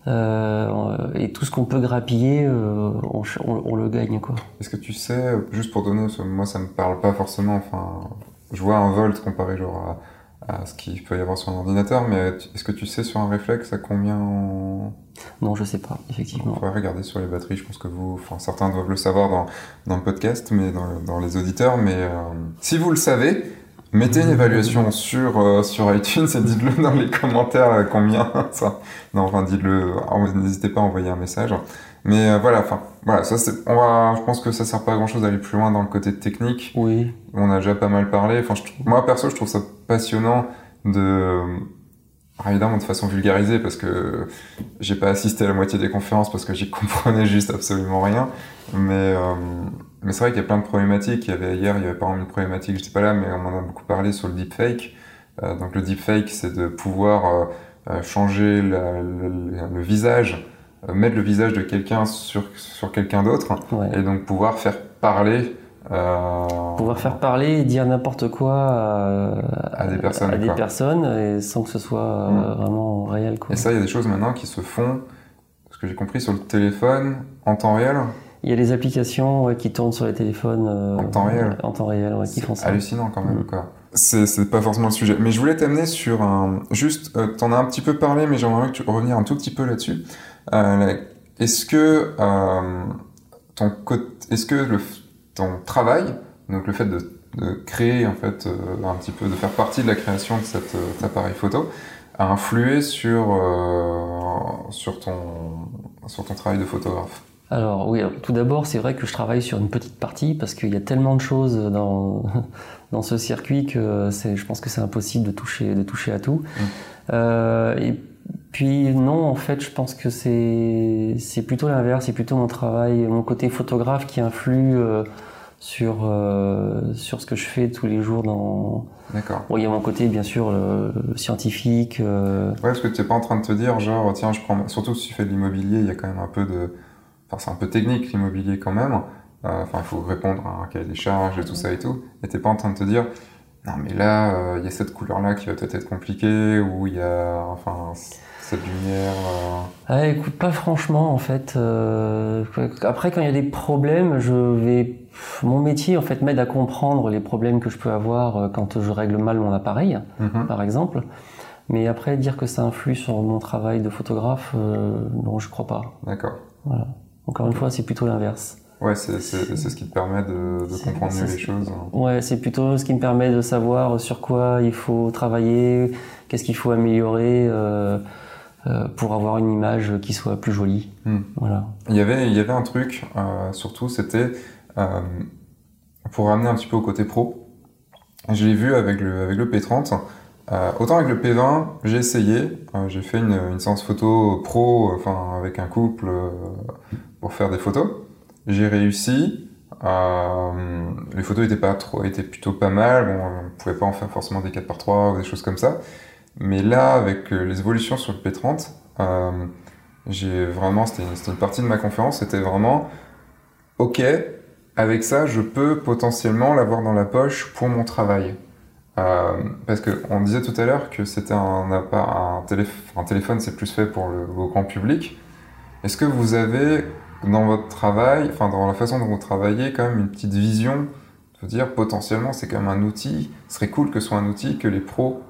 et tout ce qu'on peut grappiller, on, on, le gagne quoi. Est-ce que tu sais, juste pour donner, moi ça me parle pas forcément, enfin, je vois un volt comparé genre à à ce qu'il peut y avoir sur un ordinateur, mais est-ce que tu sais sur un réflexe à combien Non, je sais pas, effectivement. On pourrait regarder sur les batteries, je pense que vous, enfin certains doivent le savoir dans, dans le podcast, mais dans, dans les auditeurs, mais euh, si vous le savez, mettez une évaluation sur, euh, sur iTunes et dites-le dans les commentaires euh, combien ça... Non, enfin dites-le, n'hésitez pas à envoyer un message. Mais euh, voilà, enfin, voilà, ça c'est, on va, je pense que ça sert pas à grand chose d'aller plus loin dans le côté technique. Oui. On a déjà pas mal parlé. Enfin, moi perso, je trouve ça passionnant de, ah, évidemment de façon vulgarisée parce que j'ai pas assisté à la moitié des conférences parce que j'y comprenais juste absolument rien. Mais, euh, mais c'est vrai qu'il y a plein de problématiques. Il y avait hier, il y avait par exemple une problématique, j'étais pas là, mais on en a beaucoup parlé sur le deepfake. Euh, donc le deepfake, c'est de pouvoir euh, changer la, le, le visage mettre le visage de quelqu'un sur, sur quelqu'un d'autre et donc pouvoir faire parler. Euh... Pouvoir faire parler et dire n'importe quoi à, à, des personnes, à des personnes et sans que ce soit mm. vraiment réel. Quoi. Et ça, il y a des choses maintenant qui se font, ce que j'ai compris, sur le téléphone en temps réel. Il y a des applications ouais, qui tournent sur les téléphones euh, en temps réel, en temps réel ouais, qui font ça. Hallucinant quand même. Mm. Quoi. C'est pas forcément le sujet. Mais je voulais t'amener sur un. Juste, euh, t'en as un petit peu parlé, mais j'aimerais que tu revenir un tout petit peu là-dessus. Euh, est-ce que euh, ton est-ce que le, ton travail, donc le fait de, de créer en fait euh, un petit peu, de faire partie de la création de cet appareil photo, a influé sur sur ton sur ton travail de photographe alors oui, tout d'abord, c'est vrai que je travaille sur une petite partie parce qu'il y a tellement de choses dans, dans ce circuit que je pense que c'est impossible de toucher, de toucher à tout. Mmh. Euh, et puis non, en fait, je pense que c'est c'est plutôt l'inverse, c'est plutôt mon travail, mon côté photographe qui influe euh, sur euh, sur ce que je fais tous les jours dans. D'accord. Bon, il y a mon côté bien sûr le, scientifique. Euh... Ouais, parce que tu n'es pas en train de te dire genre tiens, je prends surtout si tu fais de l'immobilier, il y a quand même un peu de, enfin c'est un peu technique l'immobilier quand même. Euh, enfin, il faut répondre à un cahier des charges et tout ça et tout. Et t'es pas en train de te dire non mais là euh, il y a cette couleur là qui va peut-être être compliquée ou il y a enfin cette lumière euh... ah, Écoute, pas franchement en fait. Euh, après, quand il y a des problèmes, je vais. Mon métier en fait m'aide à comprendre les problèmes que je peux avoir euh, quand je règle mal mon appareil, mm-hmm. par exemple. Mais après, dire que ça influe sur mon travail de photographe, euh, non, je crois pas. D'accord. Voilà. Encore une fois, c'est plutôt l'inverse. Ouais, c'est ce qui te permet de, de comprendre mieux les choses. Ouais, c'est plutôt ce qui me permet de savoir sur quoi il faut travailler, qu'est-ce qu'il faut améliorer. Euh, euh, pour avoir une image qui soit plus jolie. Hmm. Voilà. Il y avait, il y avait un truc, surtout, c'était euh, pour ramener un petit peu au côté pro. Je l'ai vu avec le, avec le P30. Euh, autant avec le P20, j'ai essayé. Euh, j'ai fait une, séance photo pro, enfin avec un couple pour faire des photos. J'ai réussi. les photos étaient pas trop, étaient plutôt pas mal. Bon, on pouvait pas en faire forcément des 4 par 3 ou des choses comme ça. Mais là, avec les évolutions sur le P30, euh, j'ai vraiment, c'était une, une, partie de ma conférence, c'était vraiment, ok, avec ça, je peux potentiellement l'avoir dans la poche pour mon travail. Euh, parce que on disait tout à l'heure que c'était un, un, un, téléphone, c'est plus fait pour le, le grand public. Est-ce que vous avez dans votre travail, enfin dans la façon dont vous travaillez, quand même une petite vision de dire potentiellement c'est quand même un outil, ce serait cool que ce soit un outil que les pros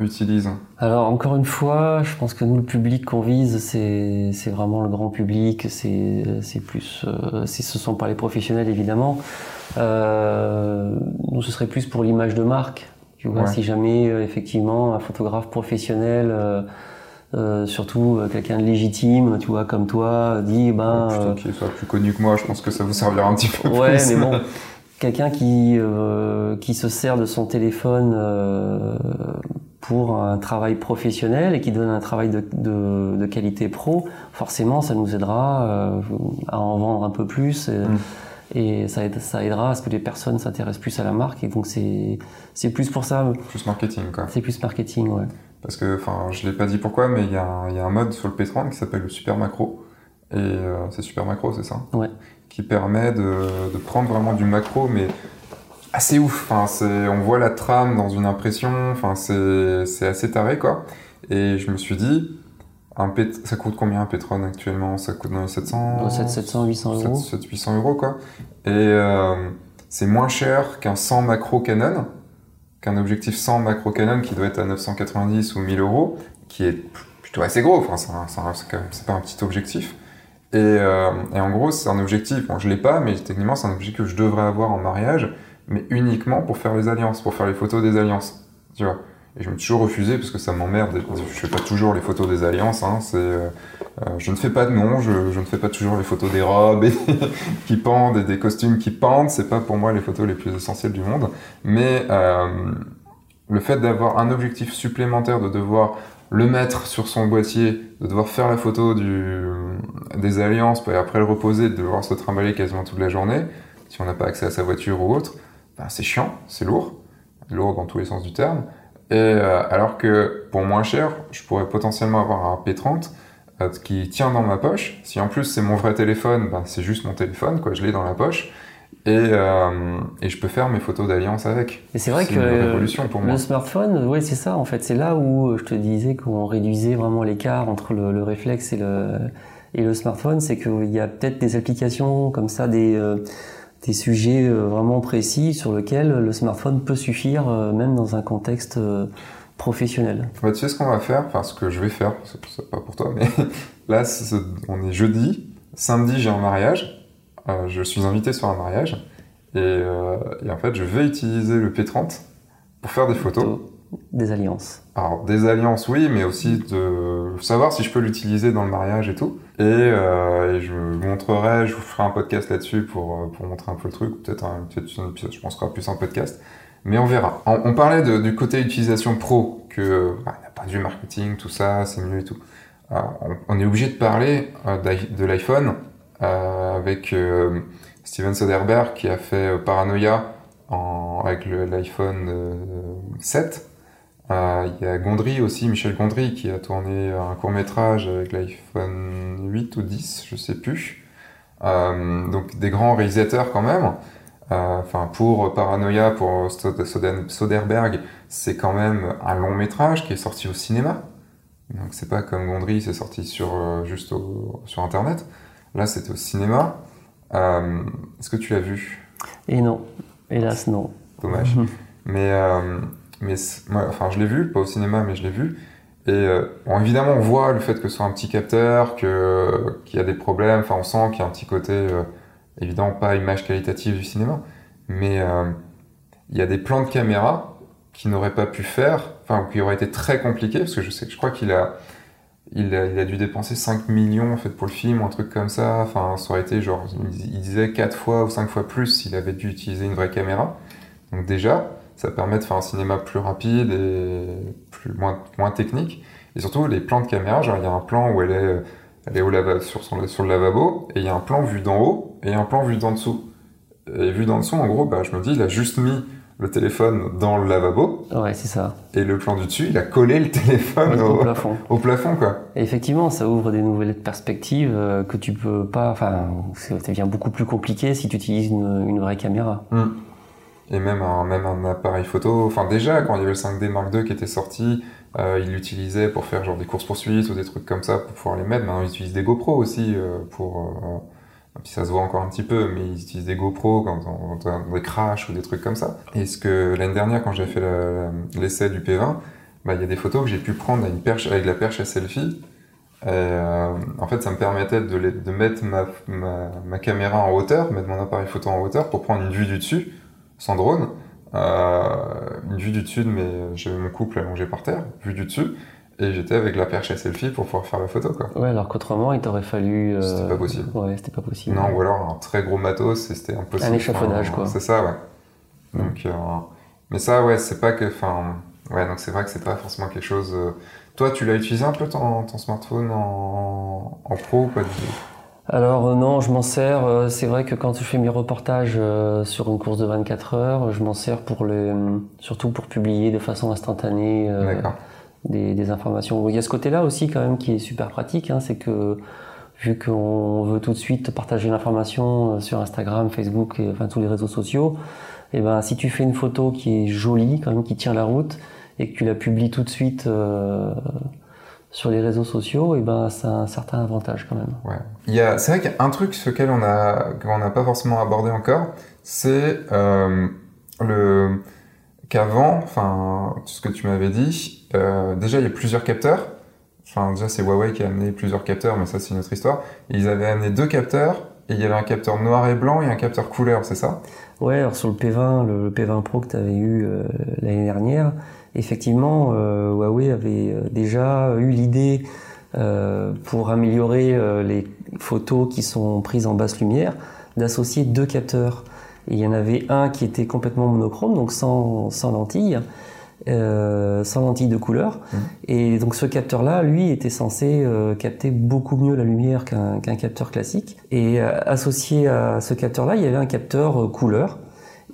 utilisent Alors encore une fois, je pense que nous le public qu'on vise, c'est vraiment le grand public, c'est plus, euh, ce sont pas les professionnels évidemment. Euh, nous ce serait plus pour l'image de marque. Tu vois, ouais. si jamais euh, effectivement un photographe professionnel. Euh, euh, surtout euh, quelqu'un de légitime, tu vois, comme toi, dit ben. Ouais, qu'il soit plus connu que moi, je pense que ça vous servira un petit peu ouais, plus. mais bon, quelqu'un qui qui se sert de son téléphone pour un travail professionnel et qui donne un travail de, de, de qualité pro, forcément, ça nous aidera euh, à en vendre un peu plus. Et, mmh. et ça, aide, ça, aidera à ce que les personnes s'intéressent plus à la marque. Et donc, c'est plus pour ça. Plus marketing, quoi. C'est plus marketing, ouais. Parce que, enfin, je l'ai pas dit pourquoi, mais il y, y, a un mode sur le P30 qui s'appelle le Super Macro. Et euh, c'est Super Macro, c'est ça? Ouais. Qui permet de, de prendre vraiment du macro, mais assez ouf. Enfin, on voit la trame dans une impression. Enfin, c'est assez taré, quoi. Et je me suis dit, un ça coûte combien un Petron actuellement? Ça coûte dans les 700 700, 800 euros. 700, 800 euros, quoi. Et euh, c'est moins cher qu'un 100 macro Canon, qu'un objectif 100 macro Canon qui doit être à 990 ou 1000 euros, qui est plutôt assez gros. Enfin, c'est pas un petit objectif. Et, euh, et en gros, c'est un objectif. Bon, je l'ai pas, mais techniquement, c'est un objectif que je devrais avoir en mariage mais uniquement pour faire les alliances, pour faire les photos des alliances. Tu vois et je me suis toujours refusé parce que ça m'emmerde. Je fais pas toujours les photos des alliances. Hein, euh, euh, je ne fais pas de nom, je, ne fais pas toujours les photos des robes et qui pendent et des costumes qui pendent. C'est pas pour moi les photos les plus essentielles du monde. Mais le fait d'avoir un objectif supplémentaire, de devoir le mettre sur son boîtier, de devoir faire la photo du, des alliances, et après le reposer, de devoir se trimballer quasiment toute la journée, si on n'a pas accès à sa voiture ou autre, ben, c'est chiant, c'est lourd, lourd dans tous les sens du terme. Et euh, alors que pour moins cher, je pourrais potentiellement avoir un P30 euh, qui tient dans ma poche. Si en plus c'est mon vrai téléphone, ben, c'est juste mon téléphone, quoi, je l'ai dans la poche. Et, euh, et, je peux faire mes photos d'alliance avec. Et c'est vrai que révolution pour le smartphone, oui, c'est ça en fait. C'est là où je te disais qu'on réduisait vraiment l'écart entre le, le, réflexe et le, et le smartphone. C'est qu'il y a peut-être des applications comme ça, des, des sujets euh, vraiment précis sur lesquels le smartphone peut suffire, euh, même dans un contexte euh, professionnel. Bah, tu sais ce qu'on va faire, enfin ce que je vais faire, c'est pas pour toi, mais là on est jeudi, samedi j'ai un mariage, je suis invité sur un mariage, et, en fait je vais utiliser le P30 pour faire des photos. Des alliances. Alors, des alliances, oui, mais aussi de savoir si je peux l'utiliser dans le mariage et tout. Et, euh, je vous montrerai, je vous ferai un podcast là-dessus pour, euh, pour montrer un peu le truc. Peut-être un, peut un, épisode, je pense, sera plus un podcast. Mais on verra. On, parlait de, du côté utilisation pro, que bah, n'y a pas du marketing, tout ça, c'est mieux et tout. Alors, on, est obligé de parler euh, de l'iPhone euh, avec euh, Steven Soderbergh qui a fait Paranoia en, avec l'iPhone 7 euh, il y a Gondry aussi, Michel Gondry, qui a tourné un court métrage avec l'iPhone 8 ou 10, je sais plus. Euh, donc des grands réalisateurs quand même. Euh, enfin, pour Paranoia, pour Soderbergh, c'est quand même un long métrage qui est sorti au cinéma. Donc c'est pas comme Gondry, c'est sorti sur juste sur internet. Là, c'était au cinéma. Est-ce que tu l'as vu? Et non, hélas non. Dommage. Mais mais enfin, je l'ai vu, pas au cinéma, mais je l'ai vu. Et euh, bon, évidemment, on voit le fait que ce soit un petit capteur, que qu'il y a des problèmes. Enfin, on sent qu'il y a un petit côté euh, évidemment pas image qualitative du cinéma, mais euh, il y a des plans de caméra qui n'auraient pas pu faire, enfin, qui auraient été très compliqués, parce que je sais, je crois qu'il a, il a, dû dépenser 5 millions en fait pour le film, un truc comme ça. Enfin, ça aurait été genre, il disait 4 fois ou 5 fois plus s'il avait dû utiliser une vraie caméra. Donc déjà, ça permet de faire un cinéma plus rapide et plus, moins, moins technique. Et surtout, les plans de caméra, genre, il y a un plan où elle est, elle est au lava, sur, son, sur le lavabo, et il y a un plan vu d'en haut, et un plan vu d'en dessous. Et vu d'en dessous, en gros, bah, je me dis, il a juste mis le téléphone dans le lavabo. Ouais, c'est ça. Et le plan du dessus, il a collé le téléphone au, plafond. Au plafond, quoi. Et effectivement, ça ouvre des nouvelles perspectives euh, que tu peux pas. Enfin, ça devient beaucoup plus compliqué si tu utilises une, une vraie caméra. Hum et même un, même un appareil photo. Enfin, déjà, quand il y avait le 5D Mark II qui était sorti, euh, ils l'utilisaient pour faire genre des courses poursuites ou des trucs comme ça pour pouvoir les mettre. Maintenant, ils utilisent des GoPro aussi euh, pour. Puis ça se voit encore un petit peu, mais ils utilisent des GoPro quand on, a des crashs ou des trucs comme ça. Et ce que l'année dernière, quand j'ai fait l'essai du P20, bah, il y a des photos que j'ai pu prendre avec, la perche à selfie. Euh, en fait, ça me permettait de, mettre ma, caméra en hauteur, mettre mon appareil photo en hauteur pour prendre une vue du dessus sans drone, euh, une vue du dessus, mais j'avais mon couple allongé par terre, vue du dessus, et j'étais avec la perche à selfie pour pouvoir faire la photo. Quoi. Ouais, alors qu'autrement, il t'aurait fallu. Euh... C'était pas possible. Ouais, c'était pas possible. Non, ou alors un très gros matos, et c'était impossible. Un échafaudage, quoi. C'est ça, ouais. Donc, euh... mais ça, ouais, c'est pas que. Enfin, ouais, donc c'est vrai que c'est pas forcément quelque chose. Euh, toi, tu l'as utilisé un peu ton, ton smartphone en, en pro ou pas du tout? Alors euh, non, je m'en sers. Euh, c'est vrai que quand je fais mes reportages euh, sur une course de 24 heures, je m'en sers pour les, surtout pour publier de façon instantanée des, informations. Il y a ce côté-là aussi quand même qui est super pratique, hein, c'est que vu qu'on veut tout de suite partager l'information sur Instagram, Facebook et enfin tous les réseaux sociaux, Et ben, si tu fais une photo qui est jolie, quand même, qui tient la route, et que tu la publies tout de suite euh, sur les réseaux sociaux, et ben, ça un certain avantage quand même. Ouais. Il y a, c'est vrai qu'il truc sur lequel on a, qu'on n'a pas forcément abordé encore, c'est euh, le qu'avant, enfin, ce que tu m'avais dit, euh, déjà il y a plusieurs capteurs. Enfin, déjà c'est Huawei qui a amené plusieurs capteurs, mais ça c'est une autre histoire. Ils avaient amené deux capteurs, et il y avait un capteur noir et blanc et un capteur couleur, c'est ça? Ouais, alors sur le P20, le, P20 Pro que tu avais eu euh, l'année dernière, effectivement, euh, Huawei avait déjà eu l'idée pour améliorer les photos qui sont prises en basse lumière d'associer deux capteurs. Et il y en avait un qui était complètement monochrome, donc sans, sans lentille, euh, sans lentille de couleur. Mmh. Et donc ce capteur-là, lui, était censé euh, capter beaucoup mieux la lumière qu'un capteur classique. Et euh, associé à ce capteur-là, il y avait un capteur couleur.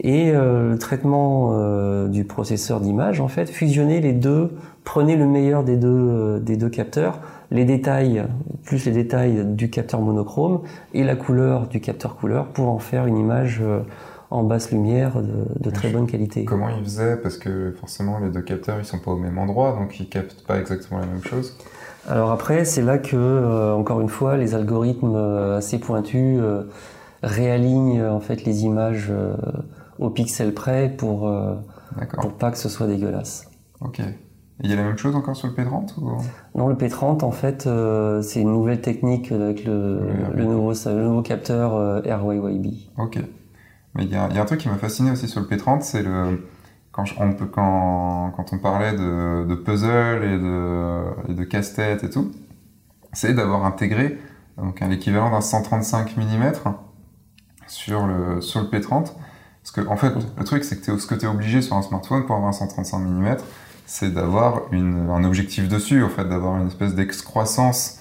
Et le traitement du processeur d'image, en fait, fusionnait les deux, prenait le meilleur des deux, des deux capteurs, les détails, plus les détails du capteur monochrome et la couleur du capteur couleur pour en faire une image euh, en basse lumière de, de très bonne qualité. Comment ils faisaient? Parce que forcément les deux capteurs ils sont pas au même endroit, donc ils captent pas exactement la même chose. Alors après, c'est là que, euh, encore une fois, les algorithmes euh, assez pointus réalignent en fait les images au pixel près pour, pour pas que ce soit dégueulasse. Ok. Il y a la même chose encore sur le P30 ou... Non, le P30, en fait, euh, c'est une nouvelle technique avec le, Le le, nouveau, le nouveau capteur euh, Airway YB. Ok. Mais il y a, il y a un truc qui m'a fasciné aussi sur le P30, c'est le quand, je- on peut, quand, quand on parlait de, de puzzle et de, et de casse-tête et tout, c'est d'avoir intégré donc un l'équivalent d'un 135 mm sur le sur le P30. Parce que en fait, le truc c'est que ce que tu es obligé sur un smartphone pour avoir un 135 mm, c'est d'avoir un objectif dessus, en fait, d'avoir une espèce d'excroissance.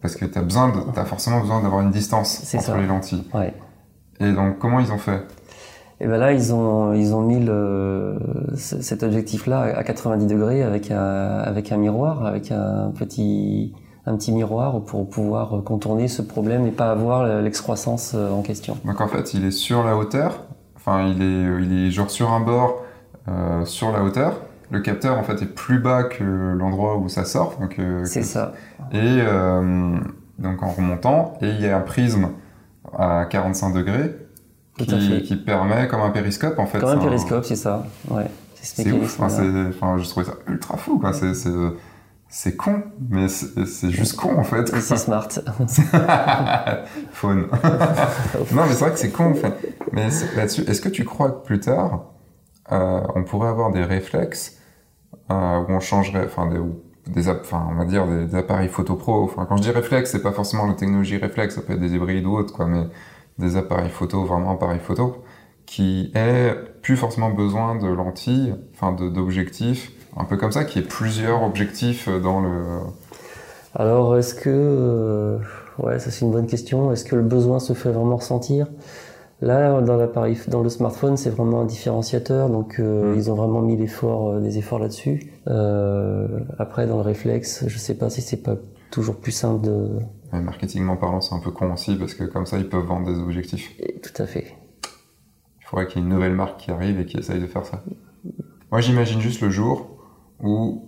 Parce que tu as besoin, de- t'as forcément besoin d'avoir une distance entre ça. les lentilles. Ouais. Et donc, comment ils ont fait? Et ben là, ils ont, ils ont mis le, cet objectif-là à 90 degrés avec un, avec un miroir, avec un petit, un petit miroir pour pouvoir contourner ce problème et pas avoir l'excroissance euh, en question. Donc, en fait, il est sur la hauteur. Enfin, il est, il est genre sur un bord, euh, sur la hauteur. Le capteur, en fait, est plus bas que l'endroit où ça sort. Donc, euh, C'est ça. Et euh, donc, en remontant, et il y a un prisme à 45 degrés qui, qui permet, comme un périscope, en fait. Comme un périscope, c'est ça. Ouais. C'est ce C'est ouf. Enfin, je trouvais ça ultra fou, quoi. C'est, con, mais c'est, juste con, en fait. C'est smart. Faune. non, mais c'est vrai que c'est con, en fait. Mais c'est- là-dessus, est-ce que tu crois que plus tard, euh, on pourrait avoir des réflexes euh, où on changerait, enfin, des, des, enfin, on va dire des, appareils photo pro. Enfin, quand je dis réflexe, c'est pas forcément la technologie réflexe, ça peut être des hybrides ou autres, quoi, mais des appareils photo, vraiment appareils photo, qui aient plus forcément besoin de lentilles, enfin, d'objectifs, un peu comme ça, qui ait plusieurs objectifs dans le. Alors, est-ce que, euh, ouais, ça c'est une bonne question. Est-ce que le besoin se fait vraiment ressentir? Là, dans l'appareil, dans le smartphone, c'est vraiment un différenciateur, donc euh, Mm. ils ont vraiment mis l'effort, euh, des efforts là-dessus. Euh, après, dans le réflexe, je sais pas si c'est pas toujours plus simple de. Mais marketingment parlant, c'est un peu con aussi, parce que comme ça, ils peuvent vendre des objectifs. Et Tout à fait. Il faudrait qu'il y ait une nouvelle marque qui arrive et qui essaye de faire ça. Moi, j'imagine juste le jour où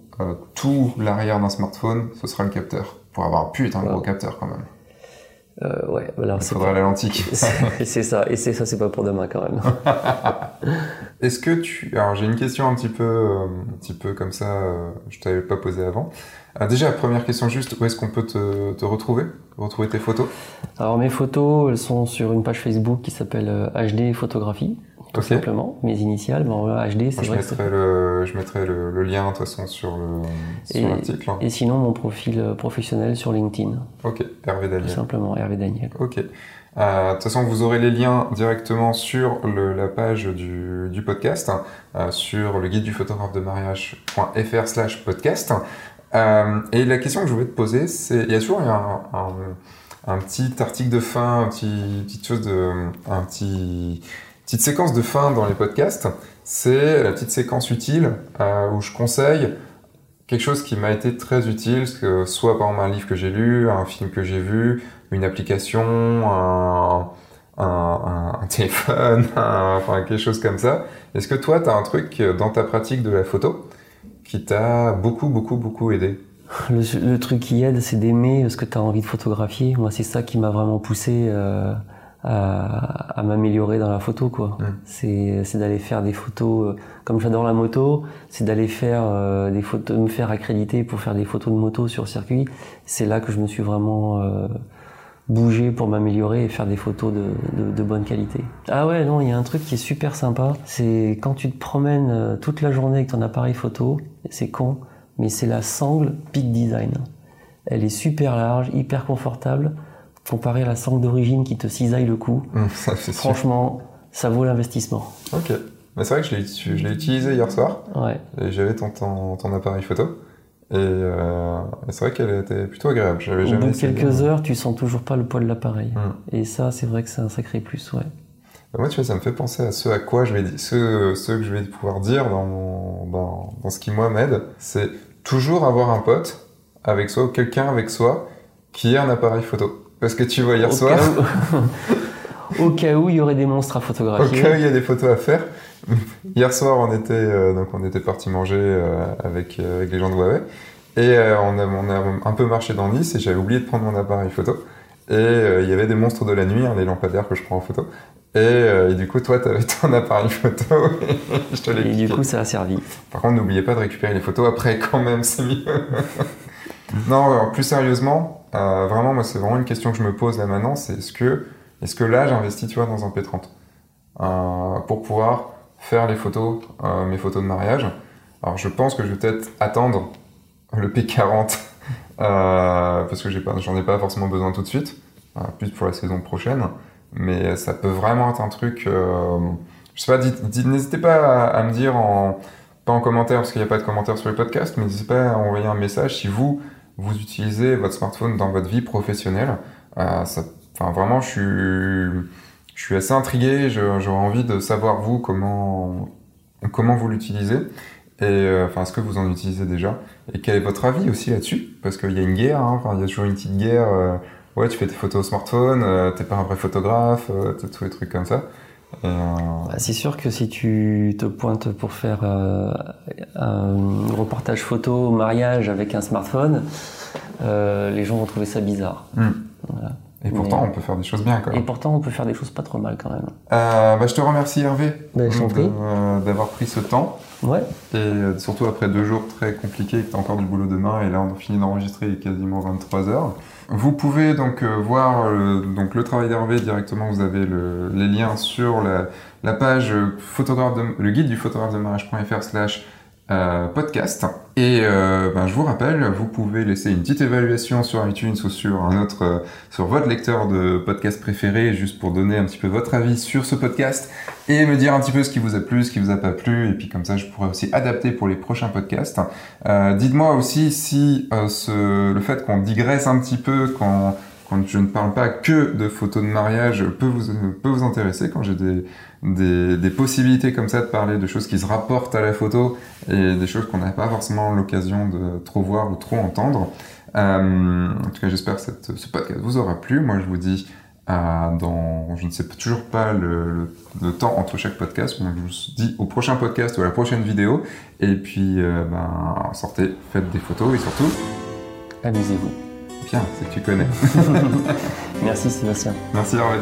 tout l'arrière d'un smartphone, ce sera le capteur. Pour avoir un putain de gros Ouais. capteur quand même. Euh, ouais, voilà. Il c'est faudra la lentille. Et c'est ça, et c'est ça, c'est pas pour demain quand même. Est-ce que tu... Alors, j'ai une question un petit peu, euh, un petit peu comme ça, euh, je t'avais pas posé avant. Euh, déjà, première question juste, où est-ce qu'on peut te, te retrouver Retrouver tes photos? Alors mes photos, elles sont sur une page Facebook qui s'appelle HD Photographie, tout simplement. Mes initiales, bon HD, c'est vrai que mettrai, le, je mettrai le, le lien, de toute façon, sur le- Et- l'article. hein. Et sinon, mon profil euh, professionnel sur LinkedIn, Ok, Hervé tout Daniel. simplement, Hervé Daniel. Ok. Euh, De toute façon, vous aurez les liens directement sur le- la page du, du podcast, euh, sur le guide du photographe de mariage.fr slash podcast. Euh, et la question que je voulais te poser, c'est, il y a toujours un, un, un petit article de fin, un petit, petite chose de, un petit, petite séquence de fin dans les podcasts. C'est la petite séquence utile euh, où je conseille quelque chose qui m'a été très utile, que soit par exemple un livre que j'ai lu, un film que j'ai vu, une application, un, un, téléphone, enfin quelque chose comme ça. Est-ce que toi, tu as un truc dans ta pratique de la photo qui t'a beaucoup, beaucoup, beaucoup aidé? Le, truc qui aide, c'est d'aimer ce que tu as envie de photographier. Moi, c'est ça qui m'a vraiment poussé euh, à, m'améliorer dans la photo. quoi. C'est d'aller faire des photos, euh, comme j'adore la moto, c'est d'aller faire euh, des photos, me faire accréditer pour faire des photos de moto sur circuit. C'est là que je me suis vraiment bouger pour m'améliorer et faire des photos de, de, bonne qualité. Ah ouais, non, il y a un truc qui est super sympa, c'est quand tu te promènes euh, toute la journée avec ton appareil photo, c'est con, mais c'est la sangle Peak Design. Elle est super large, hyper confortable, comparée à la sangle d'origine qui te cisaille le cou. Franchement, ça vaut l'investissement. Ok. Mais c'est vrai que je l'ai utilisé hier soir. Ouais. Et j'avais ton, ton, ton appareil photo. Euh, et c'est vrai qu'elle était plutôt agréable. J'avais Au bout de quelques heures, tu sens toujours pas le poids de l'appareil. Hmm. Et ça, c'est vrai que c'est un sacré plus, ouais. Bah, moi, tu vois, ça me fait penser à ce à quoi je vais ce, ce que je vais pouvoir dire dans, dans, dans ce qui moi m'aide. C'est toujours avoir un pote avec soi ou quelqu'un avec soi qui ait un appareil photo. Parce que tu vois, hier soir. Au cas où il y aurait des monstres à photographier. Au cas où il y a des photos à faire. Hier soir, on était, euh, donc on était parti manger euh, avec, euh, avec les gens de Huawei. Et on a, on, a, un peu marché dans Nice et j'avais oublié de prendre mon appareil photo. Et il y avait des monstres de la nuit, hein, les lampadaires que je prends en photo. Et, du coup, toi, tu avais ton appareil photo et je te l'ai Et du coup, ça a servi. Par contre, n'oubliez pas de récupérer les photos après quand même, c'est mieux. non, plus sérieusement, vraiment, moi, c'est vraiment une question que je me pose là maintenant, c'est est-ce que, est-ce que là, j'investis, tu vois, dans un P30 pour pouvoir faire les photos, euh, mes photos de mariage. Alors je pense que je vais peut-être attendre le P40 euh, parce que j'en ai, pas forcément besoin tout de suite, euh, plus pour la saison prochaine. Mais ça peut vraiment être un truc. je sais pas, n'hésitez pas à, me dire en pas en commentaire parce qu'il n'y a pas de commentaires sur le podcast, mais n'hésitez pas à envoyer un message si vous vous utilisez votre smartphone dans votre vie professionnelle. ça, enfin vraiment, je suis je suis assez intrigué, j'aurais envie de savoir vous comment, comment vous l'utilisez. Et euh, enfin, est-ce que vous en utilisez déjà Et quel est votre avis aussi là-dessus? Parce qu'il y a une guerre, hein, il y a toujours une petite guerre. Euh, ouais, tu fais tes photos au smartphone, euh, t'es pas un vrai photographe, tous les trucs comme ça. Bah, c'est sûr que si tu te pointes pour faire un reportage photo mariage avec un smartphone, les gens vont trouver ça bizarre. Hmm. Et pourtant, on peut faire des choses bien quand même. Et pourtant, on peut faire des choses pas trop mal quand même. Euh, bah, je te remercie Hervé bah, euh, d'avoir pris ce temps. Ouais. Et euh, surtout après deux jours très compliqués, que tu as encore du boulot demain, et là on a fini d'enregistrer, il est quasiment 23 heures. Vous pouvez donc voir donc le travail d'Hervé directement, vous avez les liens sur la, page photographe le guide du photographe de mariage.fr slash euh, podcast. Et euh, ben, je vous rappelle, vous pouvez laisser une petite évaluation sur iTunes ou sur un autre, euh, sur votre lecteur de podcast préféré, juste pour donner un petit peu votre avis sur ce podcast et me dire un petit peu ce qui vous a plu, ce qui vous a pas plu, et puis comme ça, je pourrais aussi adapter pour les prochains podcasts. Dites-moi aussi si ce, le fait qu'on digresse un petit peu quand quand je ne parle pas que de photos de mariage peut vous, peut vous intéresser, quand j'ai des, des, des, possibilités comme ça de parler de choses qui se rapportent à la photo et des choses qu'on n'a pas forcément l'occasion de trop voir ou trop entendre. Euh, en tout cas, j'espère que cette, ce podcast vous aura plu. Moi, je vous dis dans, je ne sais toujours pas le, le, temps entre chaque podcast. Donc, je vous dis au prochain podcast ou à la prochaine vidéo. Et puis, euh, ben, sortez, faites des photos et surtout, amusez-vous. Bien, c'est que tu connais. Merci Sébastien. Merci Hervé.